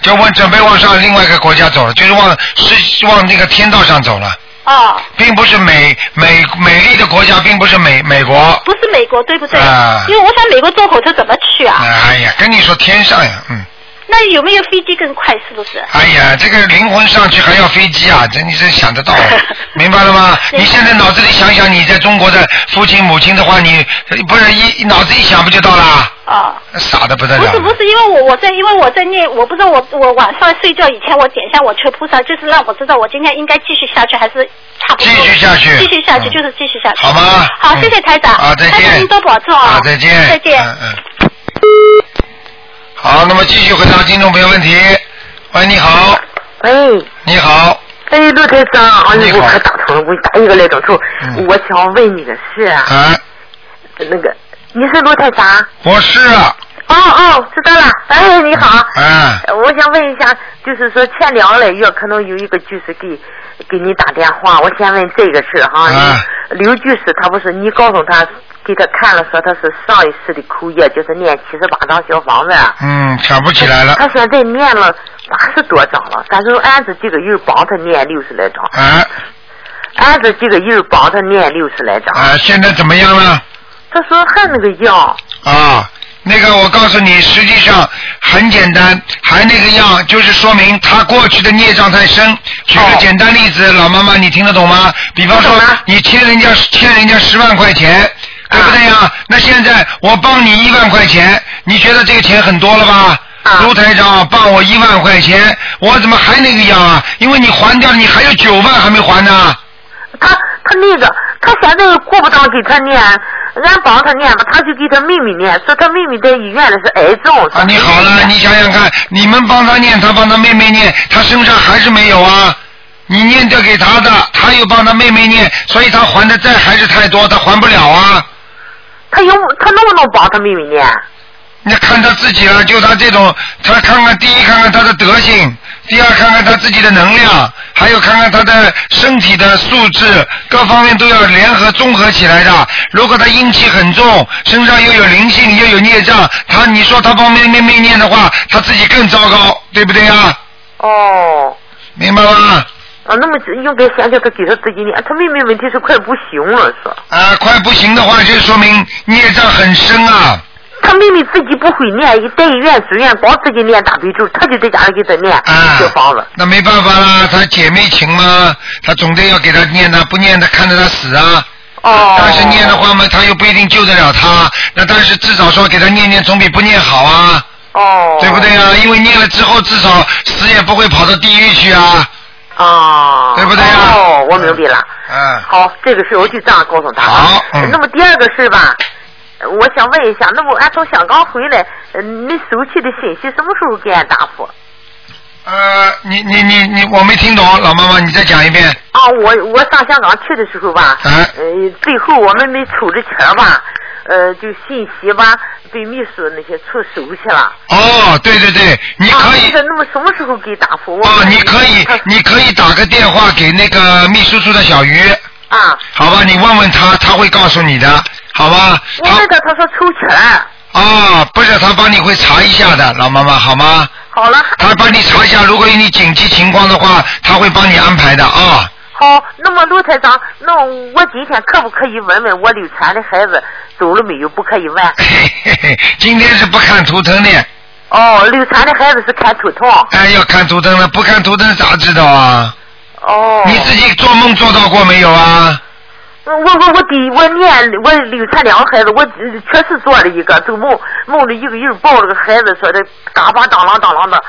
就往准备往上另外一个国家走了，就是往是往那个天道上走了，哦，并不是美美美丽的国家，并不是美美国。不是美国对不对？啊因为我想美国坐火车怎么去啊？哎呀，跟你说天上呀，嗯，那有没有飞机更快？是不是？哎呀，这个灵魂上去还要飞机啊，这你真想得到，(laughs) 明白了吗？你现在脑子里想想你在中国的父亲母亲的话，你不是一脑子一想不就到了？啊。傻的不得了。不是不是，因为我我在因为我在念，我不知道我我晚上睡觉以前我点一下我求菩萨，就是让我知道我今天应该继续下去还是差不多。继续下去继续下去、嗯就是继续下去。好吗好，嗯谢谢台长。好再见台长您多保重啊。啊再见再见。嗯嗯。好，那么继续回答听众朋友问题。喂，你好，喂，你好，哎，陆台长，哎你好。呦，我可打通了，我打一个来钟头，嗯。我想问你个事啊，啊，那个你是陆台长？我是啊，哦哦，知道了，哎，你好，嗯，我想问一下，就是说前两个月可能有一个就是给给你打电话，我先问这个事儿哈。啊刘居士他不是你告诉他给他看了，说他是上一世的口业，就是念七十八张小房子。嗯，想不起来了，他现在念了八十多张了，但是俺这几个人帮他念六十来张，啊俺这几个人帮他念六十来张。啊，现在怎么样了？他说还那个样，啊，那个我告诉你，实际上很简单，还那个样，就是说明他过去的孽障太深。举个简单例子，老妈妈你听得懂吗？比方说你欠人家欠人家十万块钱，对不对呀？那现在我帮你一万块钱，你觉得这个钱很多了吧？卢台长帮我一万块钱，我怎么还那个样啊？因为你还掉了，你还有九万还没还呢。他他那个他现在过不到给他念，俺帮他念吧，他就给他妹妹念，说他妹妹在医院里是癌症。啊，你好了，你想想看，你们帮他念，他帮他妹妹念，他身上还是没有啊？你念掉给他的，他又帮他妹妹念，所以他还的债还是太多，他还不了啊。他有他能不能帮他妹妹念？你看他自己了，就他这种，他看看第一看看他的德性，第二看看他自己的能量，还有看看他的身体的素质，各方面都要联合综合起来的。如果他阴气很重，身上又有灵性又有孽障，他你说他帮妹妹妹念的话，他自己更糟糕，对不对呀？哦。明白吗？啊，那么就应该想想他给他自己念，他妹妹问题是快不行了，是吧。啊，快不行的话，就说明孽障很深啊。他妹妹自己不会念，一在医院住院，光自己念大悲咒，他就在家里给他念啊小房子。那没办法啦，他姐妹情嘛，他总得要给他念的，不念他看着他死啊。哦。但是念的话嘛，他又不一定救得了他。那但是至少说给他念念，总比不念好啊。哦。对不对啊？因为念了之后，至少死也不会跑到地狱去啊。啊。对不对啊？哦，我明白了。嗯。好，这个事我就这样告诉他。好嗯那么第二个事吧，呃我想问一下，那么俺从香港回来，呃你收起的信息什么时候给俺答复？呃，你你你你，我没听懂，老妈妈，你再讲一遍。啊，我我上香港去的时候吧，啊呃，最后我们没抽着钱吧，呃就信息吧，被秘书那些处收去了。哦，对对对，你可以啊、那么什么时候给答复？我哦，你可以你可以打个电话给那个秘书处的小鱼，啊，好吧？你问问他，他会告诉你的，好吧？我那个他说抽签了。啊，不是，他帮你会查一下的，老妈妈，好吗？好了。他帮你查一下，如果有你紧急情况的话，他会帮你安排的啊。好，那么卢台长，那我今天可不可以问问我流产的孩子走了没有？不可以问。嘿嘿，今天是不看图腾的。哦，流产的孩子是看图腾。哎，要看图腾了，不看图腾咋知道啊？哦。你自己做梦做到过没有啊？我我我第我念我流产两个孩子，我确实做了一个，做梦梦着一个人抱着个孩子，说的嘎巴当啷当啷的。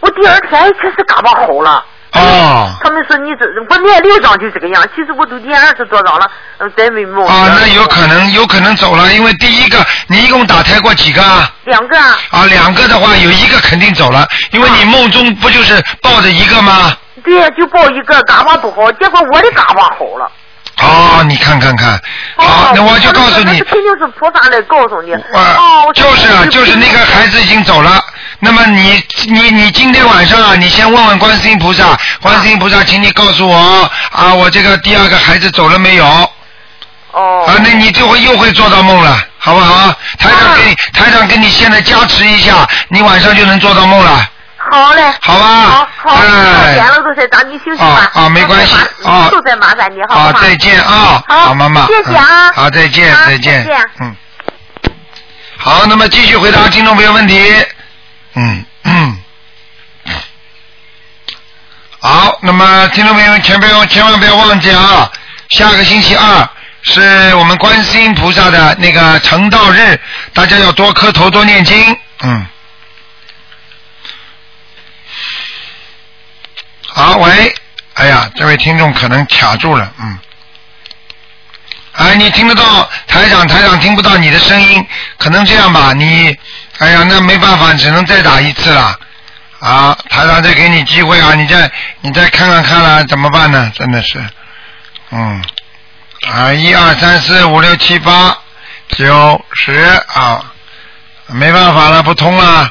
我第二天确实嘎巴好了。哦。他们说你这我念六张就这个样，其实我都念二十多张了，嗯再没梦。啊，那有可能有可能走了，因为第一个你一共打胎过几个啊？两个。啊，两个的话有一个肯定走了，因为你梦中不就是抱着一个吗？对呀，就抱一个嘎巴不好，结果我的嘎巴好了。哦，你看看看，好，那我就告诉你，肯定是菩萨来告诉你。啊哦，就是啊，就是那个孩子已经走了。那么你你你今天晚上啊，你先问问观世音菩萨，观世音菩萨，请你告诉我啊，我这个第二个孩子走了没有？哦。啊，那你就会又会做到梦了，好不好？台长给你，台长给你现在加持一下，你晚上就能做到梦了。好嘞。好吧。好好，哎点了都是，咱你休息吧。啊啊，没关系啊。都再麻烦你，好？再见啊，好，妈妈。谢谢啊。嗯好，再见，好再见。嗯。好，那么继续回答听众朋友问题。嗯嗯。好，那么听众朋友们，千万千万不要忘记啊，下个星期二是我们观世音菩萨的那个成道日，大家要多磕头，多念经。嗯。好，喂，哎呀，这位听众可能卡住了，嗯。哎，你听得到台长？台长听不到你的声音，可能这样吧，你，哎呀，那没办法，只能再打一次了。啊，台长再给你机会啊，你再你再看看看了，怎么办呢？真的是，嗯，啊，一二三四五六七八九十啊，没办法了，不通了。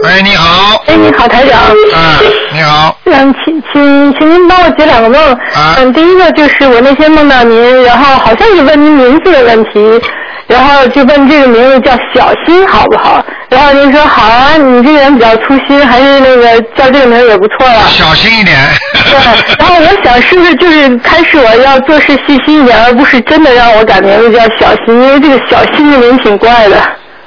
喂，你好。哎，你好，台长。嗯，你好。嗯，请请请您帮我解两个梦。啊。嗯，第一个就是我那天梦到您，然后好像是问您名字的问题，然后就问这个名字叫小新好不好？然后您说好啊，你这个人比较粗心，还是那个叫这个名字也不错了。小心一点。对，然后我想是不是就是开始我要做事细心一点，而不是真的让我改名字叫小新，因为这个小新的名挺怪的。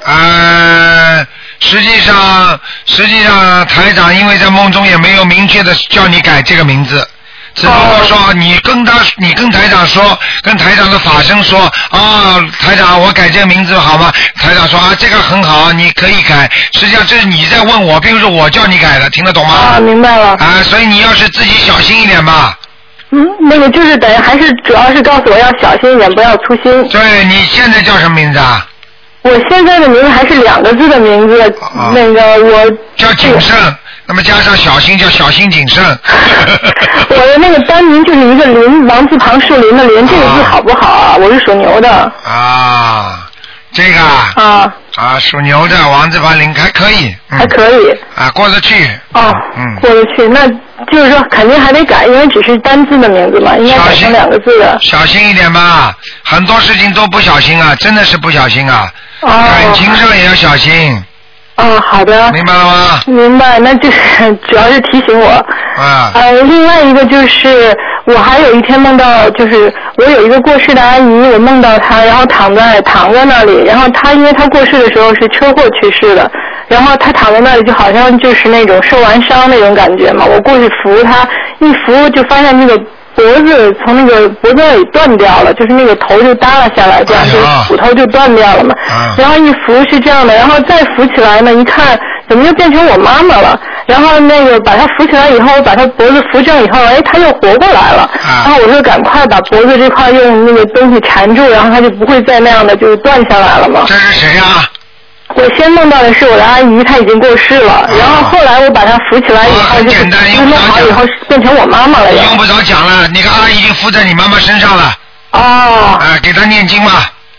呃，实际上，实际上台长因为在梦中也没有明确的叫你改这个名字。只不过说你跟他，你跟台长说，跟台长的法身说啊，台长，我改这个名字好吗？台长说啊，这个很好，你可以改。实际上这是你在问我，并不是我叫你改的，听得懂吗？啊，明白了。啊，所以你要是自己小心一点吧。嗯，那个就是等于还是主要是告诉我要小心一点，不要粗心。对你现在叫什么名字啊？我现在的名字还是两个字的名字，那个我叫谨慎，那么加上小心叫小心谨慎。(laughs) 我的那个单名就是一个林，王字旁树林的林，这个字好不好啊？我是属牛的。啊，这个啊。啊。啊，属牛的王字旁林还可以。嗯、还可以。啊，过得去。哦。嗯。过得去，那就是说肯定还得改，因为只是单字的名字嘛，应该改成两个字的。小心一点吧，很多事情都不小心啊，真的是不小心啊。哦。感情上也要小心。哦，好的。明白了吗？明白，那就是主要是提醒我。啊。呃，另外一个就是，我还有一天梦到，就是我有一个过世的阿姨，我梦到她，然后躺在躺在那里，然后她因为她过世的时候是车祸去世的，然后她躺在那里就好像就是那种受完伤那种感觉嘛，我过去扶她，一扶就发现那个。脖子从那个脖子那里断掉了，就是那个头就耷拉下来，这样就是骨头就断掉了嘛。然后一扶是这样的，然后再扶起来呢，一看怎么又变成我妈妈了？然后那个把她扶起来以后，把她脖子扶正以后，哎，她又活过来了。然后我就赶快把脖子这块用那个东西缠住，然后她就不会再那样的就是断下来了嘛。这是谁呀？我先梦到的是我的阿姨，她已经过世了，然后后来我把她扶起来以后，就是就是弄好以后变成我妈妈了呀。用不着讲了，那个阿姨已经附在你妈妈身上了。哦。啊，给她念经嘛。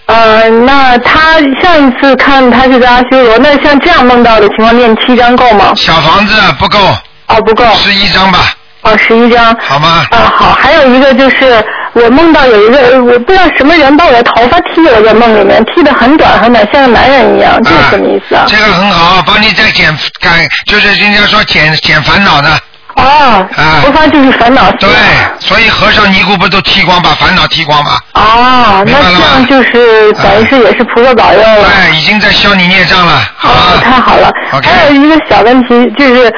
呃，那她上一次看她是在阿修罗，那像这样梦到的情况，念七张够吗？小房子不够。哦，不够。十一张吧。哦，十一张。好吗？啊，好，还有一个就是我梦到有一个呃我不知道什么人把我的头发剃了，在梦里面剃得很短很短，像个男人一样，这是什么意思啊？这个很好，帮你再减改，就是人家说减减烦恼的。哦，啊，头发就是烦恼。对，所以和尚尼姑不都剃光，把烦恼剃光吗？哦，那这样就是等于是也是菩萨保佑了。对，已经在消你孽障了。哦，太好了。OK 还有一个小问题，就是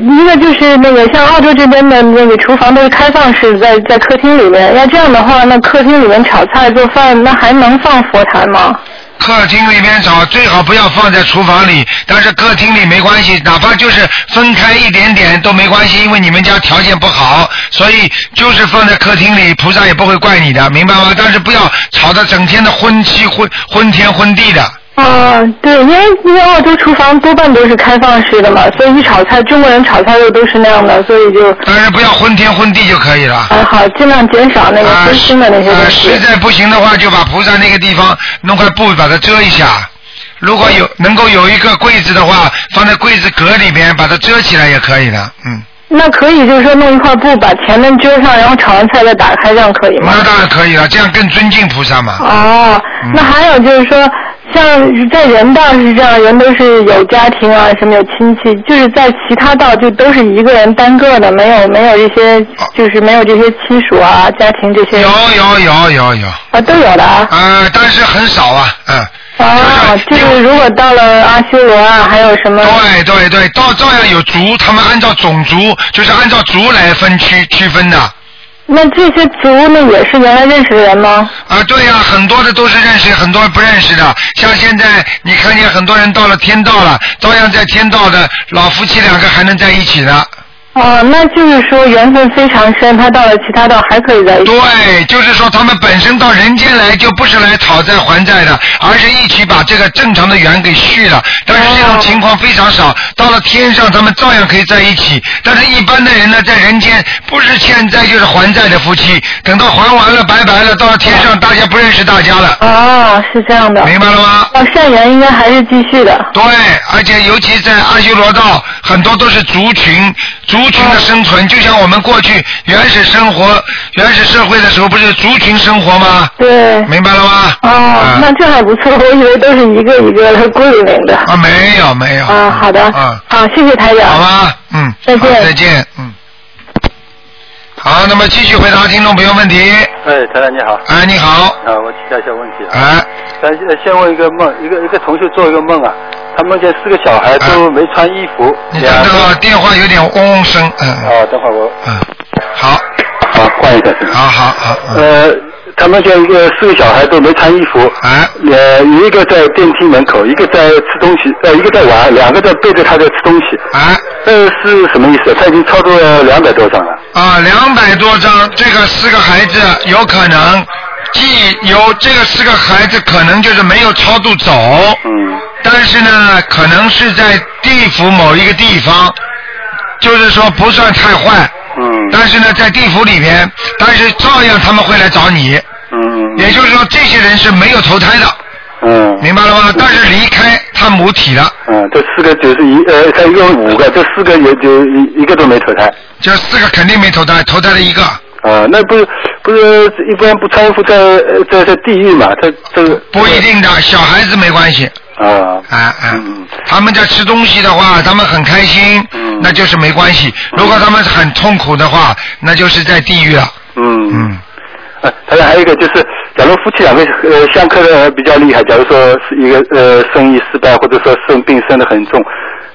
一个就是那个像澳洲这边的那个厨房都是开放式，在在客厅里面。要这样的话，那客厅里面炒菜做饭，那还能放佛台吗？客厅里面炒最好不要放在厨房里，但是客厅里没关系，哪怕就是分开一点点都没关系，因为你们家条件不好，所以就是放在客厅里，菩萨也不会怪你的，明白吗？但是不要炒得整天的昏气昏昏天昏地的。啊，对，因为因为澳洲厨房多半都是开放式的嘛，所以一炒菜，中国人炒菜又都是那样的，所以就但是不要昏天昏地就可以了。啊好，尽量减少那个分心的那些东呃，西。实在不行的话，就把菩萨那个地方弄块布把它遮一下。如果有能够有一个柜子的话，放在柜子格里边，把它遮起来也可以的。嗯，那可以就是说弄一块布把前面遮上，然后炒完菜再打开，这样可以吗？那当然可以了，这样更尊敬菩萨嘛。哦，那还有就是说，像在人道是这样，人都是有家庭啊，什么有亲戚，就是在其他道就都是一个人单个的，没有没有这些，就是没有这些亲属啊、家庭这些。有有有有有。啊，都有的啊。呃，但是很少啊，嗯。啊，就是如果到了阿修罗啊，还有什么？对对对，到照样有族，他们按照种族，就是按照族来分区区分的。那这些族呢，也是原来认识的人吗？啊，对呀、很多的都是认识，很多不认识的。像现在你看见很多人到了天道了，照样在天道的老夫妻两个还能在一起的。哦，那就是说缘分非常深，他到了其他道还可以在一起。对，就是说他们本身到人间来就不是来讨债还债的，而是一起把这个正常的缘给续了。但是这种情况非常少，到了天上他们照样可以在一起。但是一般的人呢，在人间不是欠债就是还债的夫妻，等到还完了拜拜了，到了天上大家不认识大家了。哦，是这样的。明白了吗？哦，善缘应该还是继续的。对，而且尤其在阿修罗道，很多都是族群，族群的生存，就像我们过去原始生活、原始社会的时候，不是族群生活吗？对。明白了吗？哦，那这还不错，我以为都是一个一个的孤零零的。啊，没有没有。啊，好的。啊，好，谢谢台长。好吧，嗯，再见再见，嗯。好，那么继续回答听众朋友问题。哎，台长你好。哎，你好。啊，我请教一下问题啊。哎。呃，先问一个梦，一个一个同学做一个梦啊，他梦见四个小孩都没穿衣服。你的这个电话有点嗡嗡声，嗯。啊，等会儿我。嗯。好。好，换一个。好好好。呃，他梦见一个四个小孩都没穿衣服。啊。呃，有一个在电梯门口，一个在吃东西，呃，一个在玩，两个在背着他在吃东西。啊。这是什么意思？他已经超过了两百多张了。啊，两百多张，这个四个孩子有可能，既有这个四个孩子可能就是没有超度走，嗯，但是呢，可能是在地府某一个地方，就是说不算太坏，嗯，但是呢，在地府里边，但是照样他们会来找你，嗯，也就是说这些人是没有投胎的，嗯，明白了吗？但是离开他母体了，嗯，这四个就是一呃，他一共五个，这四个也就一一个都没投胎。这四个肯定没投胎，投胎了一个。啊，那不是不是一般不搀扶在呃在在地狱嘛？这这个不一定的，小孩子没关系。啊啊啊！他们在吃东西的话，他们很开心，那就是没关系。如果他们很痛苦的话，那就是在地狱了。嗯嗯。呃，当然还有一个就是，假如夫妻两个呃相克的比较厉害，假如说是一个呃生意失败，或者说生病生的很重，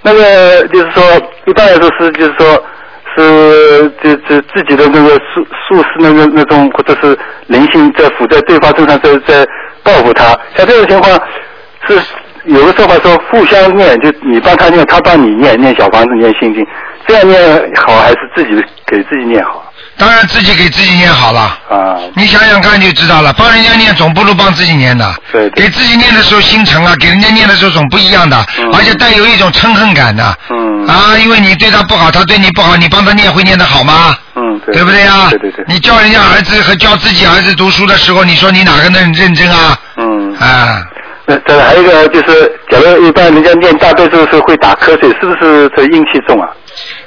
那个就是说一般来说是就是说是这这自己的那个术术士那个那种或者是灵性在附在对方身上在在报复他，像这种情况是有个说法说互相念，就你帮他念，他帮你念念小房子念心经，这样念好还是自己给自己念好？当然自己给自己念好了。啊。你想想看就知道了，帮人家念总不如帮自己念的。对给自己念的时候心诚啊，给人家念的时候总不一样的，而且带有一种嗔恨感的。嗯。啊，因为你对他不好，他对你不好，你帮他念会念得好吗？嗯，对。对不对呀？对对对。你教人家儿子和教自己儿子读书的时候，你说你哪个能认真啊？嗯。啊。那这还有一个就是，假如一般人家念大悲咒的时候会打瞌睡，是不是这阴气重啊？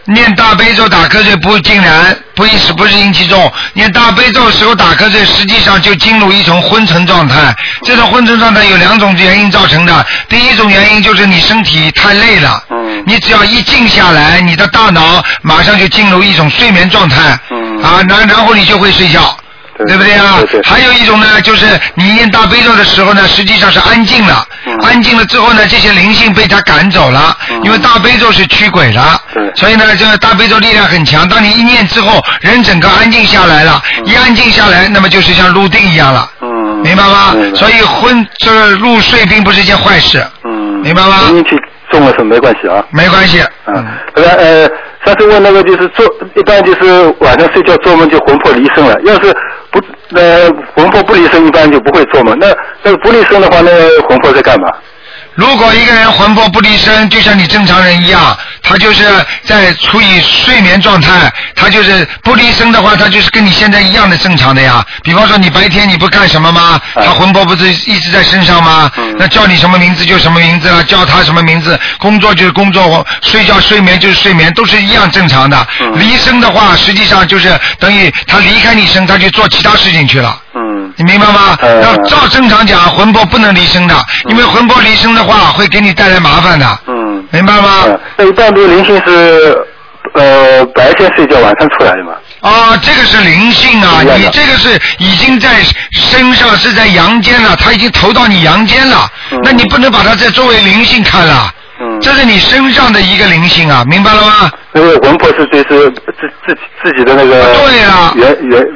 念大悲咒打瞌睡不竟然，不是不是阴气重。念大悲咒时候打瞌睡，实际上就进入一种昏沉状态。这种昏沉状态有两种原因造成的。第一种原因就是你身体太累了，嗯你只要一静下来，你的大脑马上就进入一种睡眠状态，嗯啊，然然后你就会睡觉。对不对啊？还有一种呢，就是你念大悲咒的时候呢，实际上是安静了，嗯安静了之后呢，这些灵性被他赶走了，因为大悲咒是驱鬼的，所以呢，这个大悲咒力量很强。当你一念之后，人整个安静下来了，一安静下来，那么就是像入定一样了，嗯明白吗？所以昏这个入睡并不是一件坏事，嗯。明白吗？阴气重了是没关系啊。没关系。嗯。那个呃，上次问那个就是做，一般就是晚上睡觉做梦就魂魄离身了，要是那魂魄不离身，一般就不会做嘛。那那个不离身的话，那魂魄在干嘛？如果一个人魂魄不离身，就像你正常人一样，他就是在处于睡眠状态，他就是不离身的话，他就是跟你现在一样的正常的呀。比方说你白天你不干什么吗？他魂魄不是一直在身上吗？那叫你什么名字就什么名字了，叫他什么名字，工作就是工作，睡觉睡眠就是睡眠，都是一样正常的。离身的话，实际上就是等于他离开你身，他去做其他事情去了。嗯，你明白吗？要照正常讲，魂魄不能离身的，因为魂魄离身的话会给你带来麻烦的。嗯，明白吗？那一般的灵性是呃白天睡觉，晚上出来的嘛？啊，这个是灵性啊，你这个是已经在身上是在阳间了，他已经投到你阳间了，那你不能把它再作为灵性看了。嗯，这是你身上的一个灵性啊，明白了吗？那个魂魄是就是自自己自己的那个对啊原原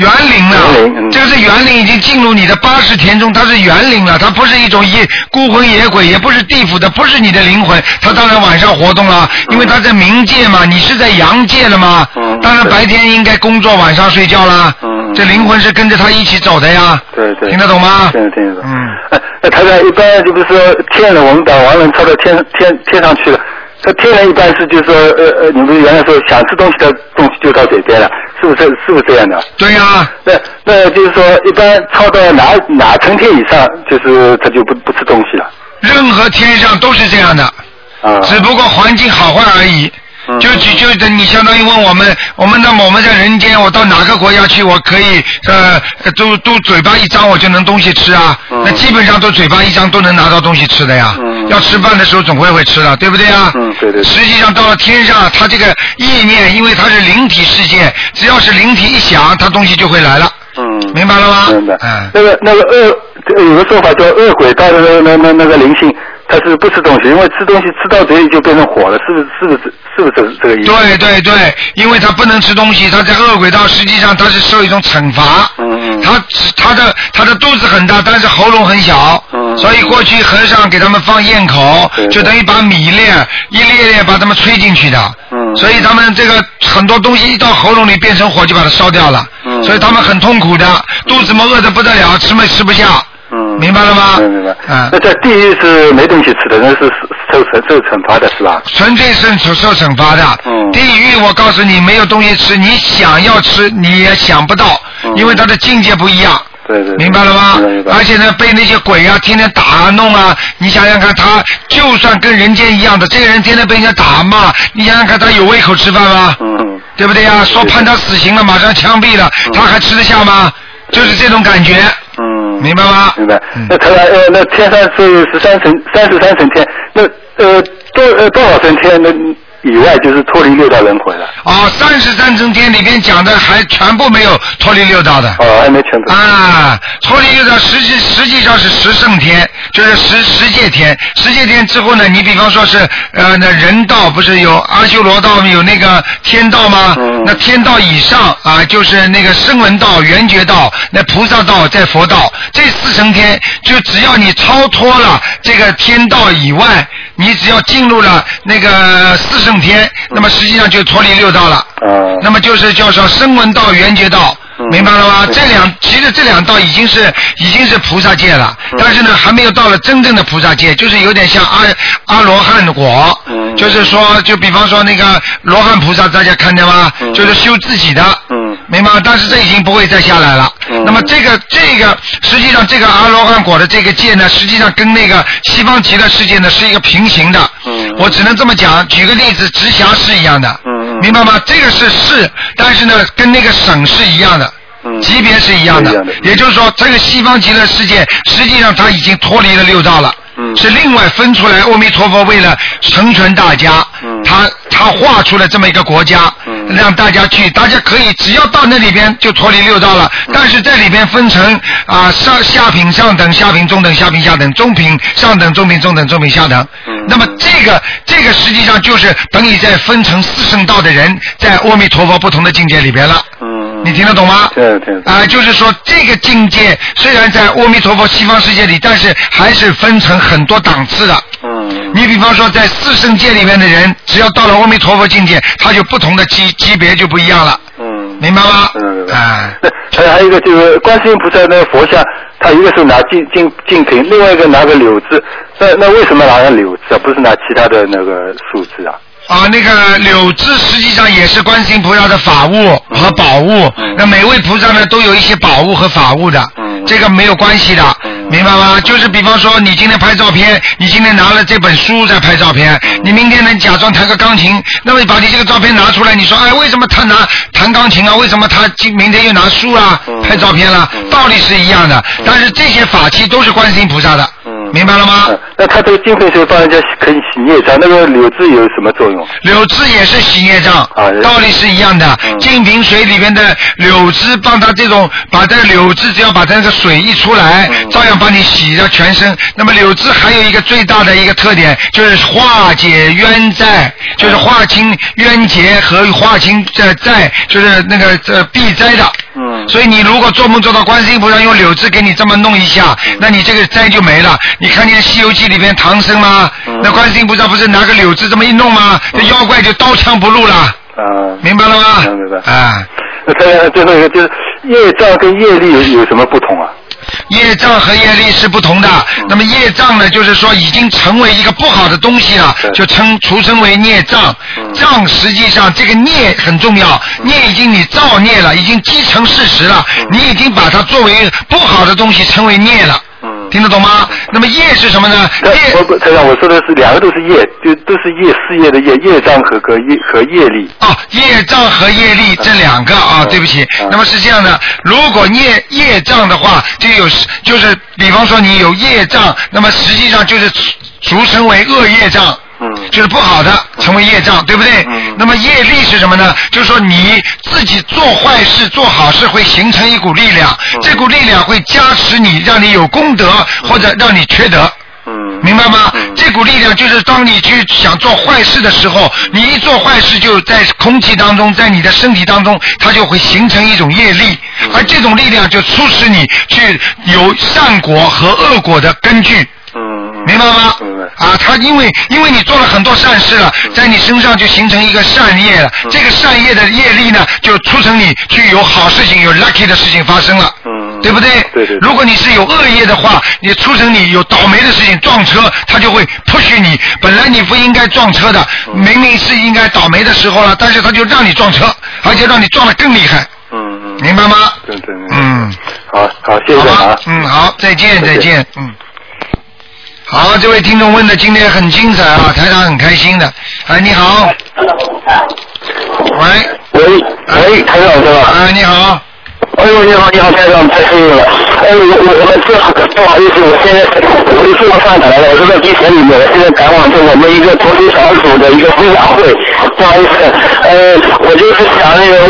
园林了，园灵嗯这个是园林已经进入你的八十田中，它是园林了，它不是一种野孤魂野鬼，也不是地府的，不是你的灵魂，它当然晚上活动了，因为它在冥界嘛，你是在阳界了嘛，当然白天应该工作，晚上睡觉啦，这灵魂是跟着他一起走的呀，对对，听得懂吗？听得听得懂。嗯，哎台长一般就不是说天人，我们把亡人抄到天天天上去了。这天人一般是就是说，呃呃，你们原来说想吃东西的东西就到嘴边了，是不是是不是这样的？对呀、那那就是说，一般超到哪哪层天以上，就是他就不不吃东西了。任何天上都是这样的，啊，只不过环境好坏而已。就就就等你相当于问我们，我们那么我们在人间，我到哪个国家去，我可以呃都都嘴巴一张我就能东西吃啊？那基本上都嘴巴一张都能拿到东西吃的呀。要吃饭的时候总会会吃的，对不对啊？嗯，对对。实际上到了天上，它这个意念，因为它是灵体世界，只要是灵体一响，它东西就会来了。嗯，明白了吗？明白。嗯。那个那个恶，有个说法叫恶鬼道的那个那那那个灵性，它是不吃东西，因为吃东西吃到嘴里就变成火了，是不是？是不是？是不是这这个意思？对对对，因为他不能吃东西，他在饿鬼道，实际上他是受一种惩罚。嗯嗯。他他的他的肚子很大，但是喉咙很小。嗯。所以过去和尚给他们放咽口，就等于把米粒一粒粒把他们吹进去的。嗯。所以他们这个很多东西一到喉咙里变成火，就把它烧掉了。嗯。所以他们很痛苦的，肚子嘛饿得不得了，吃嘛吃不下。嗯。明白了吗？明白明白。嗯。那在地狱是没东西吃的，那是受惩受惩罚的是吧？纯粹是受受惩罚的。嗯。地狱，我告诉你，没有东西吃，你想要吃你也想不到，因为它的境界不一样。嗯对对。明白了吗而且呢，被那些鬼啊天天打啊弄啊，你想想看，他就算跟人间一样的，这个人天天被人家打骂，你想想看，他有胃口吃饭吗？嗯。对不对呀？说判他死刑了，马上枪毙了，他还吃得下吗？就是这种感觉。嗯。明白吗？明白。那台长，呃，那天上是十三层，三十三层天，那呃多呃多少层天那以外就是脱离六道轮回了？哦，三十三层天里边讲的还全部没有脱离六道的。哦，还没全部。啊，脱离六道实际实际上是十圣天，就是十十界天。十界天之后呢，你比方说是呃那人道不是有阿修罗道有那个天道吗？那天道以上啊，就是那个声闻道、缘觉道、那菩萨道在佛道这四层天，就只要你超脱了这个天道以外，你只要进入了那个四圣天，那么实际上就脱离六道了。嗯。那么就是叫做声闻道、缘觉道。明白了吗？这两其实这两道已经是已经是菩萨界了，但是呢还没有到了真正的菩萨界，就是有点像阿阿罗汉果，就是说就比方说那个罗汉菩萨，大家看见吗？就是修自己的，明白吗？但是这已经不会再下来了。那么这个这个实际上这个阿罗汉果的这个界呢，实际上跟那个西方极乐世界呢是一个平行的。我只能这么讲，举个例子，直辖市一样的，明白吗？这个是市，但是呢跟那个省是一样的。级别是一样的，也就是说，这个西方极乐世界实际上它已经脱离了六道了，是另外分出来。阿弥陀佛为了成全大家，他他画出了这么一个国家，让大家去，大家可以只要到那里边就脱离六道了。但是在里边分成啊上下品上等、下品中等、下品下等、中品上等、中品中等、中品下等。那么这个这个实际上就是等于在分成四圣道的人在阿弥陀佛不同的境界里边了。你听得懂吗？对对。啊，就是说这个境界虽然在阿弥陀佛西方世界里，但是还是分成很多档次的。嗯。你比方说在四圣界里面的人，只要到了阿弥陀佛境界，他就不同的级级别就不一样了。嗯。明白吗？嗯。啊。那还还有一个就是观世音菩萨那个佛像，他一个是拿净净净瓶，另外一个拿个柳枝。那那为什么拿个柳枝啊？不是拿其他的那个树枝啊？啊，那个柳枝实际上也是观世音菩萨的法物和宝物。那每位菩萨呢都有一些宝物和法物的，这个没有关系的，明白吗？就是比方说你今天拍照片，你今天拿了这本书在拍照片，你明天能假装弹个钢琴，那么把你这个照片拿出来，你说哎为什么他拿弹钢琴啊？为什么他今明天又拿书啊拍照片了？道理是一样的，但是这些法器都是观世音菩萨的。明白了吗？那他这个净瓶水帮人家可以洗孽障，那个柳枝有什么作用？柳枝也是洗孽障，道理是一样的。净瓶水里面的柳枝帮他这种，把这个柳枝只要把这个水一出来，照样帮你洗掉全身。那么柳枝还有一个最大的一个特点，就是化解冤债，就是化清冤结和化清这债，就是那个这避灾的。嗯。所以你如果做梦做到观世音菩萨用柳枝给你这么弄一下，那你这个灾就没了。你看见《西游记》里边唐僧吗？那观世音菩萨不是拿个柳枝这么一弄吗？这妖怪就刀枪不入了。啊。明白了吗？明白。啊。那再最后一个就是业障跟业力有有什么不同啊？业障和业力是不同的。那么业障呢，就是说已经成为一个不好的东西了，就称俗称为孽障。障实际上这个孽很重要，孽已经你造孽了，已经积成事实了，你已经把它作为不好的东西称为孽了。听得懂吗？那么业是什么呢？业不不，台长，我说的是两个都是业，就都是业事业的业，业障和和业和业力。哦，业障和业力这两个啊，对不起。那么是这样的，如果业业障的话，就有就是，比方说你有业障，那么实际上就是俗称为恶业障。就是不好的，成为业障，对不对？那么业力是什么呢？就是说你自己做坏事、做好事，会形成一股力量，这股力量会加持你，让你有功德，或者让你缺德。明白吗？这股力量就是当你去想做坏事的时候，你一做坏事就在空气当中，在你的身体当中，它就会形成一种业力，而这种力量就促使你去有善果和恶果的根据。明白吗？啊，他因为因为你做了很多善事了，在你身上就形成一个善业了。这个善业的业力呢，就促成你去有好事情、有 lucky 的事情发生了，对不对？对对。如果你是有恶业的话，你促成你有倒霉的事情，撞车，他就会 push 你。本来你不应该撞车的，明明是应该倒霉的时候了，但是他就让你撞车，而且让你撞得更厉害。嗯嗯。明白吗？对对。嗯。好好，谢谢啊。嗯，好，再见再见，嗯。好，这位听众问的今天很精彩啊，台长很开心的。哎，你好。喂。喂喂，台长是吧？哎，你好。哎呦，你好，你好，台长，太幸运了。哎，我我我们这不好意思，我现在我是做上台了，我是在地铁里面，我现在赶往着我们一个投资小组的一个分享会，不好意思，呃，我就是想那个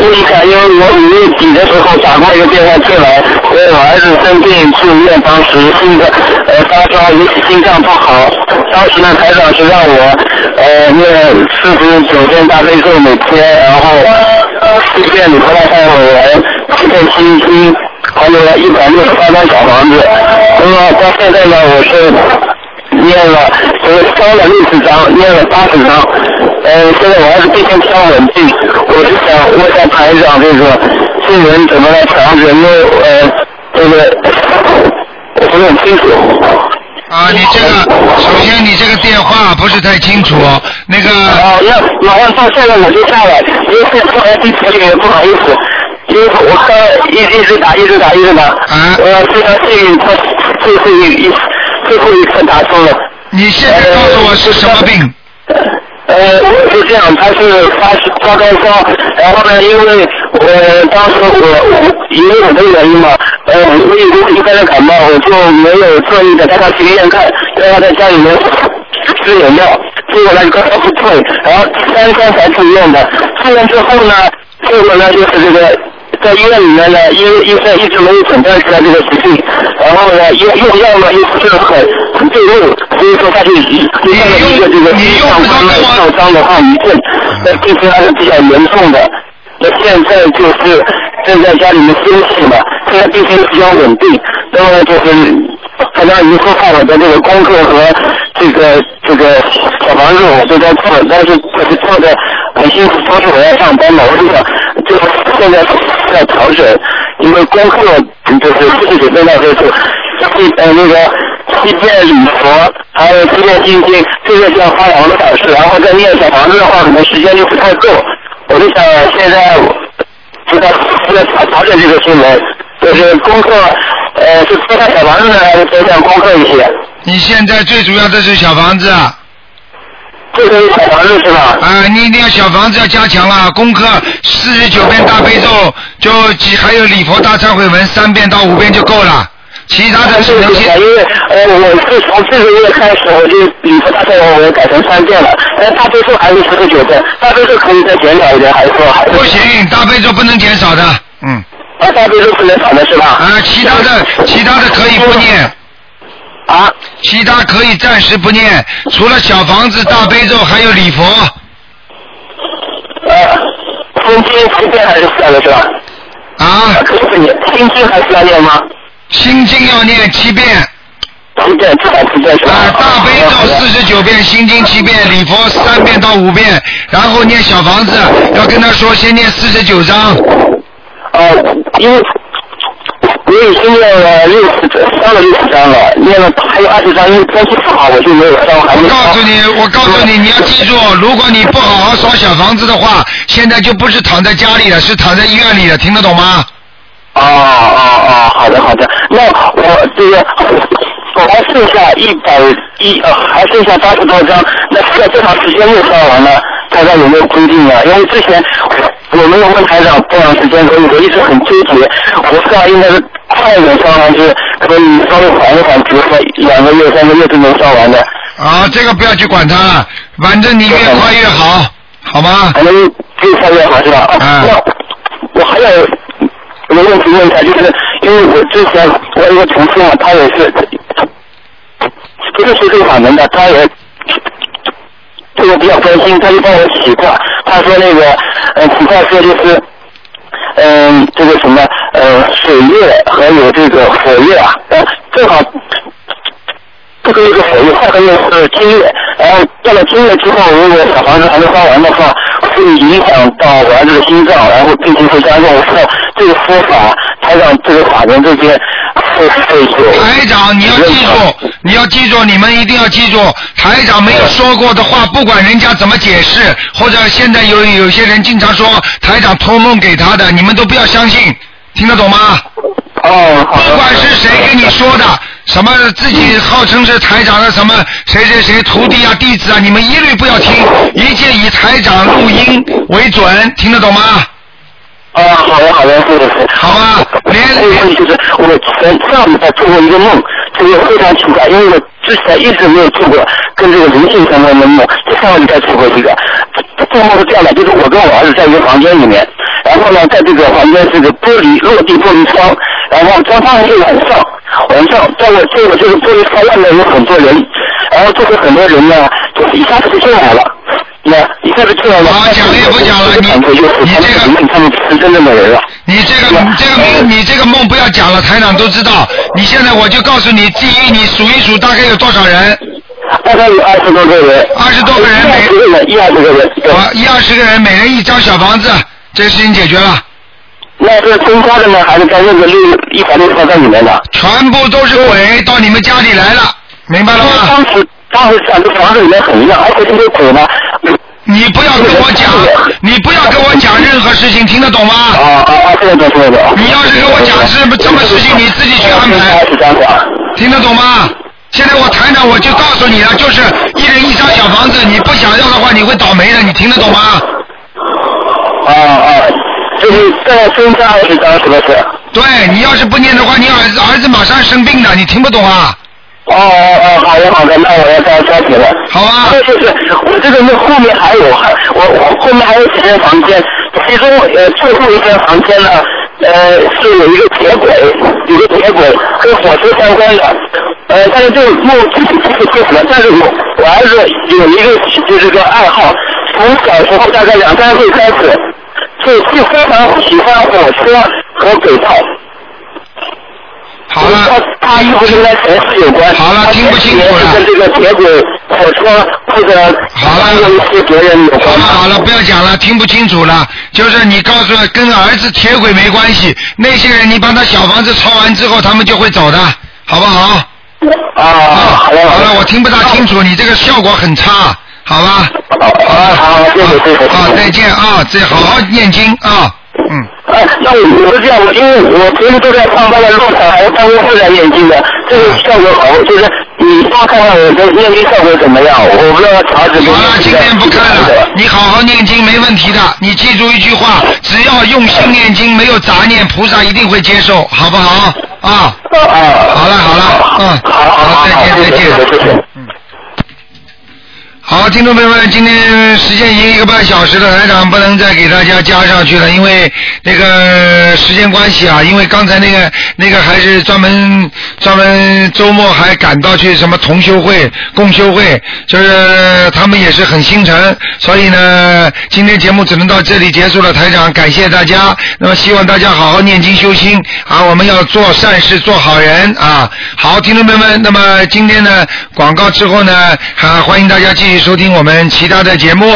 问一下，因为我五月底的时候打过一个电话进来，我儿子生病住院，当时心脏呃发烧，尤其心脏不好，当时呢台长是让我呃念四十九遍大悲咒每天，然后四遍礼佛大忏悔文，七遍心经。还有一百六十八张小房子，那么到现在呢，我是念念了，呃，烧了六十张，念了八十张，呃，现在我还是必须调稳定，我是想问一下台长这个新人怎么来调整，因为呃，这个我不是很清楚。啊，你这个首先你这个电话不是太清楚，那个哦，那马上到现在我就下来，因为后来第四个不好意思，因为我刚一一直打一直打一直打，啊，我，非常幸运，他最后一一最后一次打通了。你现在告诉我是什么病？呃，是这样，他是发发高烧，然后呢，因为我当时我因为我的原因嘛，呃，我以为是一般的感冒，我就没有特意的带他去医院看，让他在家里面吃点药，结果呢高烧不退，然后三天才住院的，住院之后呢，结果呢就是这个。在医院里面呢，医医生一直没有诊断出来这个疾病，然后呢，用用药呢又不是很很对路，所以说他就一一犯了一个这个上方的受伤的话一症，那病情还是比较严重的。那现在就是正在家里面休息嘛，现在病情比较稳定，那么就是他家已经说好我的这个功课和这个这个小房子我都在做，但是可是做的很辛苦，说是我要上班嘛，我就想就是现在在调整，因为功课就是四十九遍到就是七呃那个一遍礼佛，还有七遍心经，这个叫发两个小时，然后再念小房子的话，可能时间就不太够。我就想现在就在就在查查这这个新闻，就是功课呃是多看小房子呢，还是多看功课一些？你现在最主要的是小房子啊。这个小房子是吧？啊，你一定要小房子要加强啊！功课四十九遍大悲咒，就几还有礼佛大忏悔文三遍到五遍就够了，其他的只能因为呃我是从这个月开始我就礼佛大忏悔文改成三遍了，但大悲咒还是四十九遍，大悲咒可以再减少一点，还是说还是？不行，大悲咒不能减少的，嗯。啊，大悲咒不能少的是吧？啊，其他的其他的可以不念。啊。其他可以暂时不念，除了小房子、大悲咒，还有礼佛。呃，心经七遍还是算了是吧？啊。可以心经还是要念吗？心经要念七遍。啊，大悲咒四十九遍，心经七遍，礼佛三遍到五遍，然后念小房子，要跟他说先念四十九章。啊，因为我已经念了六十烧了六十张了，念了还有二十章，因为天气不好，我就没有烧，我告诉你，我告诉你，你要记住，如果你不好好烧小房子的话，现在就不是躺在家里了，是躺在医院里了，听得懂吗？哦哦哦，好的好的，那我这个我还剩下一百一呃，还剩下八十多张，那在多长时间内烧完了？大家有没有规定啊？因为之前我没有问台长多长时间，所以我一直很纠结。我不知道应该是快一点烧还是可以稍微缓一缓，比如说两个月、三个月就能烧完的。啊，这个不要去管它，反正你越快越好，好吗？反正越快越好是吧？啊。那我还有有个问题问一下，就是因为我之前我一个同事嘛，他也是不是学这个法门的，他也对我比较关心，他就帮我起卦。他说那个，呃，起卦说就是，嗯、这个什么，呃，水月和有这个火月啊，呃，正好这个月是火月，下个月是金月，然后到了金月之后，如果小房子还没烧完的话，会影响到我儿子的心脏，然后病情会加重。这个说法，台长这个法人这些会会有？台长，你要记住，你要记住，你们一定要记住，台长没有说过的话，不管人家怎么解释，或者现在有有些人经常说台长托梦给他的，你们都不要相信，听得懂吗？哦，不管是谁跟你说的，什么自己号称是台长的什么谁谁谁徒弟啊弟子啊，你们一律不要听，一切以台长录音为准，听得懂吗？啊，好的好的，是的是。好啊。连问题就是，我前上午在做过一个梦，这个非常奇怪，因为我之前一直没有做过跟这个灵性相关的梦，就上个礼拜做过一个。这这个梦是这样的，就是我跟我儿子在一个房间里面，然后呢，在这个房间是个玻璃落地玻璃窗，然后窗上是晚上，晚上在我这个这个玻璃窗外面有很多人，然后这个很多人呢，就是一下子就进来了。那一下子进来了，啊讲也不讲了，你你这个他们不是真正的人了。你这个你这个梦你这个梦不要讲了，台长都知道。你现在我就告诉你，第一，你数一数大概有多少人。大概有二十多个人。二十多个人，每十个人，一二十个人。啊，一二十个人，每人一张小房子，这个事情解决了。那是增加的呢，还是在那个六一环六十张里面的？全部都是鬼到你们家里来了，明白了吗？当时当时想这房子里面很热，而且这些鬼呢。你不要跟我讲，你不要跟我讲任何事情，听得懂吗？啊啊啊！听得懂，听得懂。你要是跟我讲是什么事情，你自己去安排。听得懂吗？现在我谈长我就告诉你了，就是一人一张小房子，你不想要的话，你会倒霉的，你听得懂吗？啊啊！就是再增加二十张，是不是？对你要是不念的话，你儿子儿子马上生病了，你听不懂啊？哦哦哦，好的好的，那我要加加紧了。好啊。还有就是我这个那后面还有还我我后面还有几间房间，其中呃最后一间房间呢，呃是有一个铁轨，有个铁轨跟火车相关的，呃但是这个目具体不清楚了，但是我我儿子有一个就是个爱好，从小时候大概两三岁开始，就就非常喜欢火车和轨道。好了，他又不是跟城市有关。好了，听不清楚了。跟这个铁轨、火车或者好了，一些别人有好了好了，不要讲了，听不清楚了。就是你告诉跟儿子铁轨没关系，那些人你帮他小房子抄完之后，他们就会走的，好不好？啊，好了好了，我听不大清楚，你这个效果很差，好吧？好了，好，谢谢谢谢。啊，再见啊，再好好念经啊。嗯。哎，那我我是这样，我因为我平时都在上班的路上，还有办公室在念经的，这个效果好，就是你帮我看看我的念经效果怎么样？我不知道查子。好了，今天不看了，你好好念经没问题的。你记住一句话，只要用心念经，没有杂念，菩萨一定会接受，好不好？啊。啊。好了好了，嗯。好好好，再见再见。谢谢。好，听众朋友们，今天时间已经一个半小时了，台长不能再给大家加上去了，因为那个时间关系啊，因为刚才那个那个还是专门专门周末还赶到去什么同修会、共修会，就是他们也是很心诚，所以呢，今天节目只能到这里结束了。台长感谢大家，那么希望大家好好念经修心啊，我们要做善事，做好人啊。好，听众朋友们，那么今天呢广告之后呢，啊，欢迎大家继续收听我们其他的节目。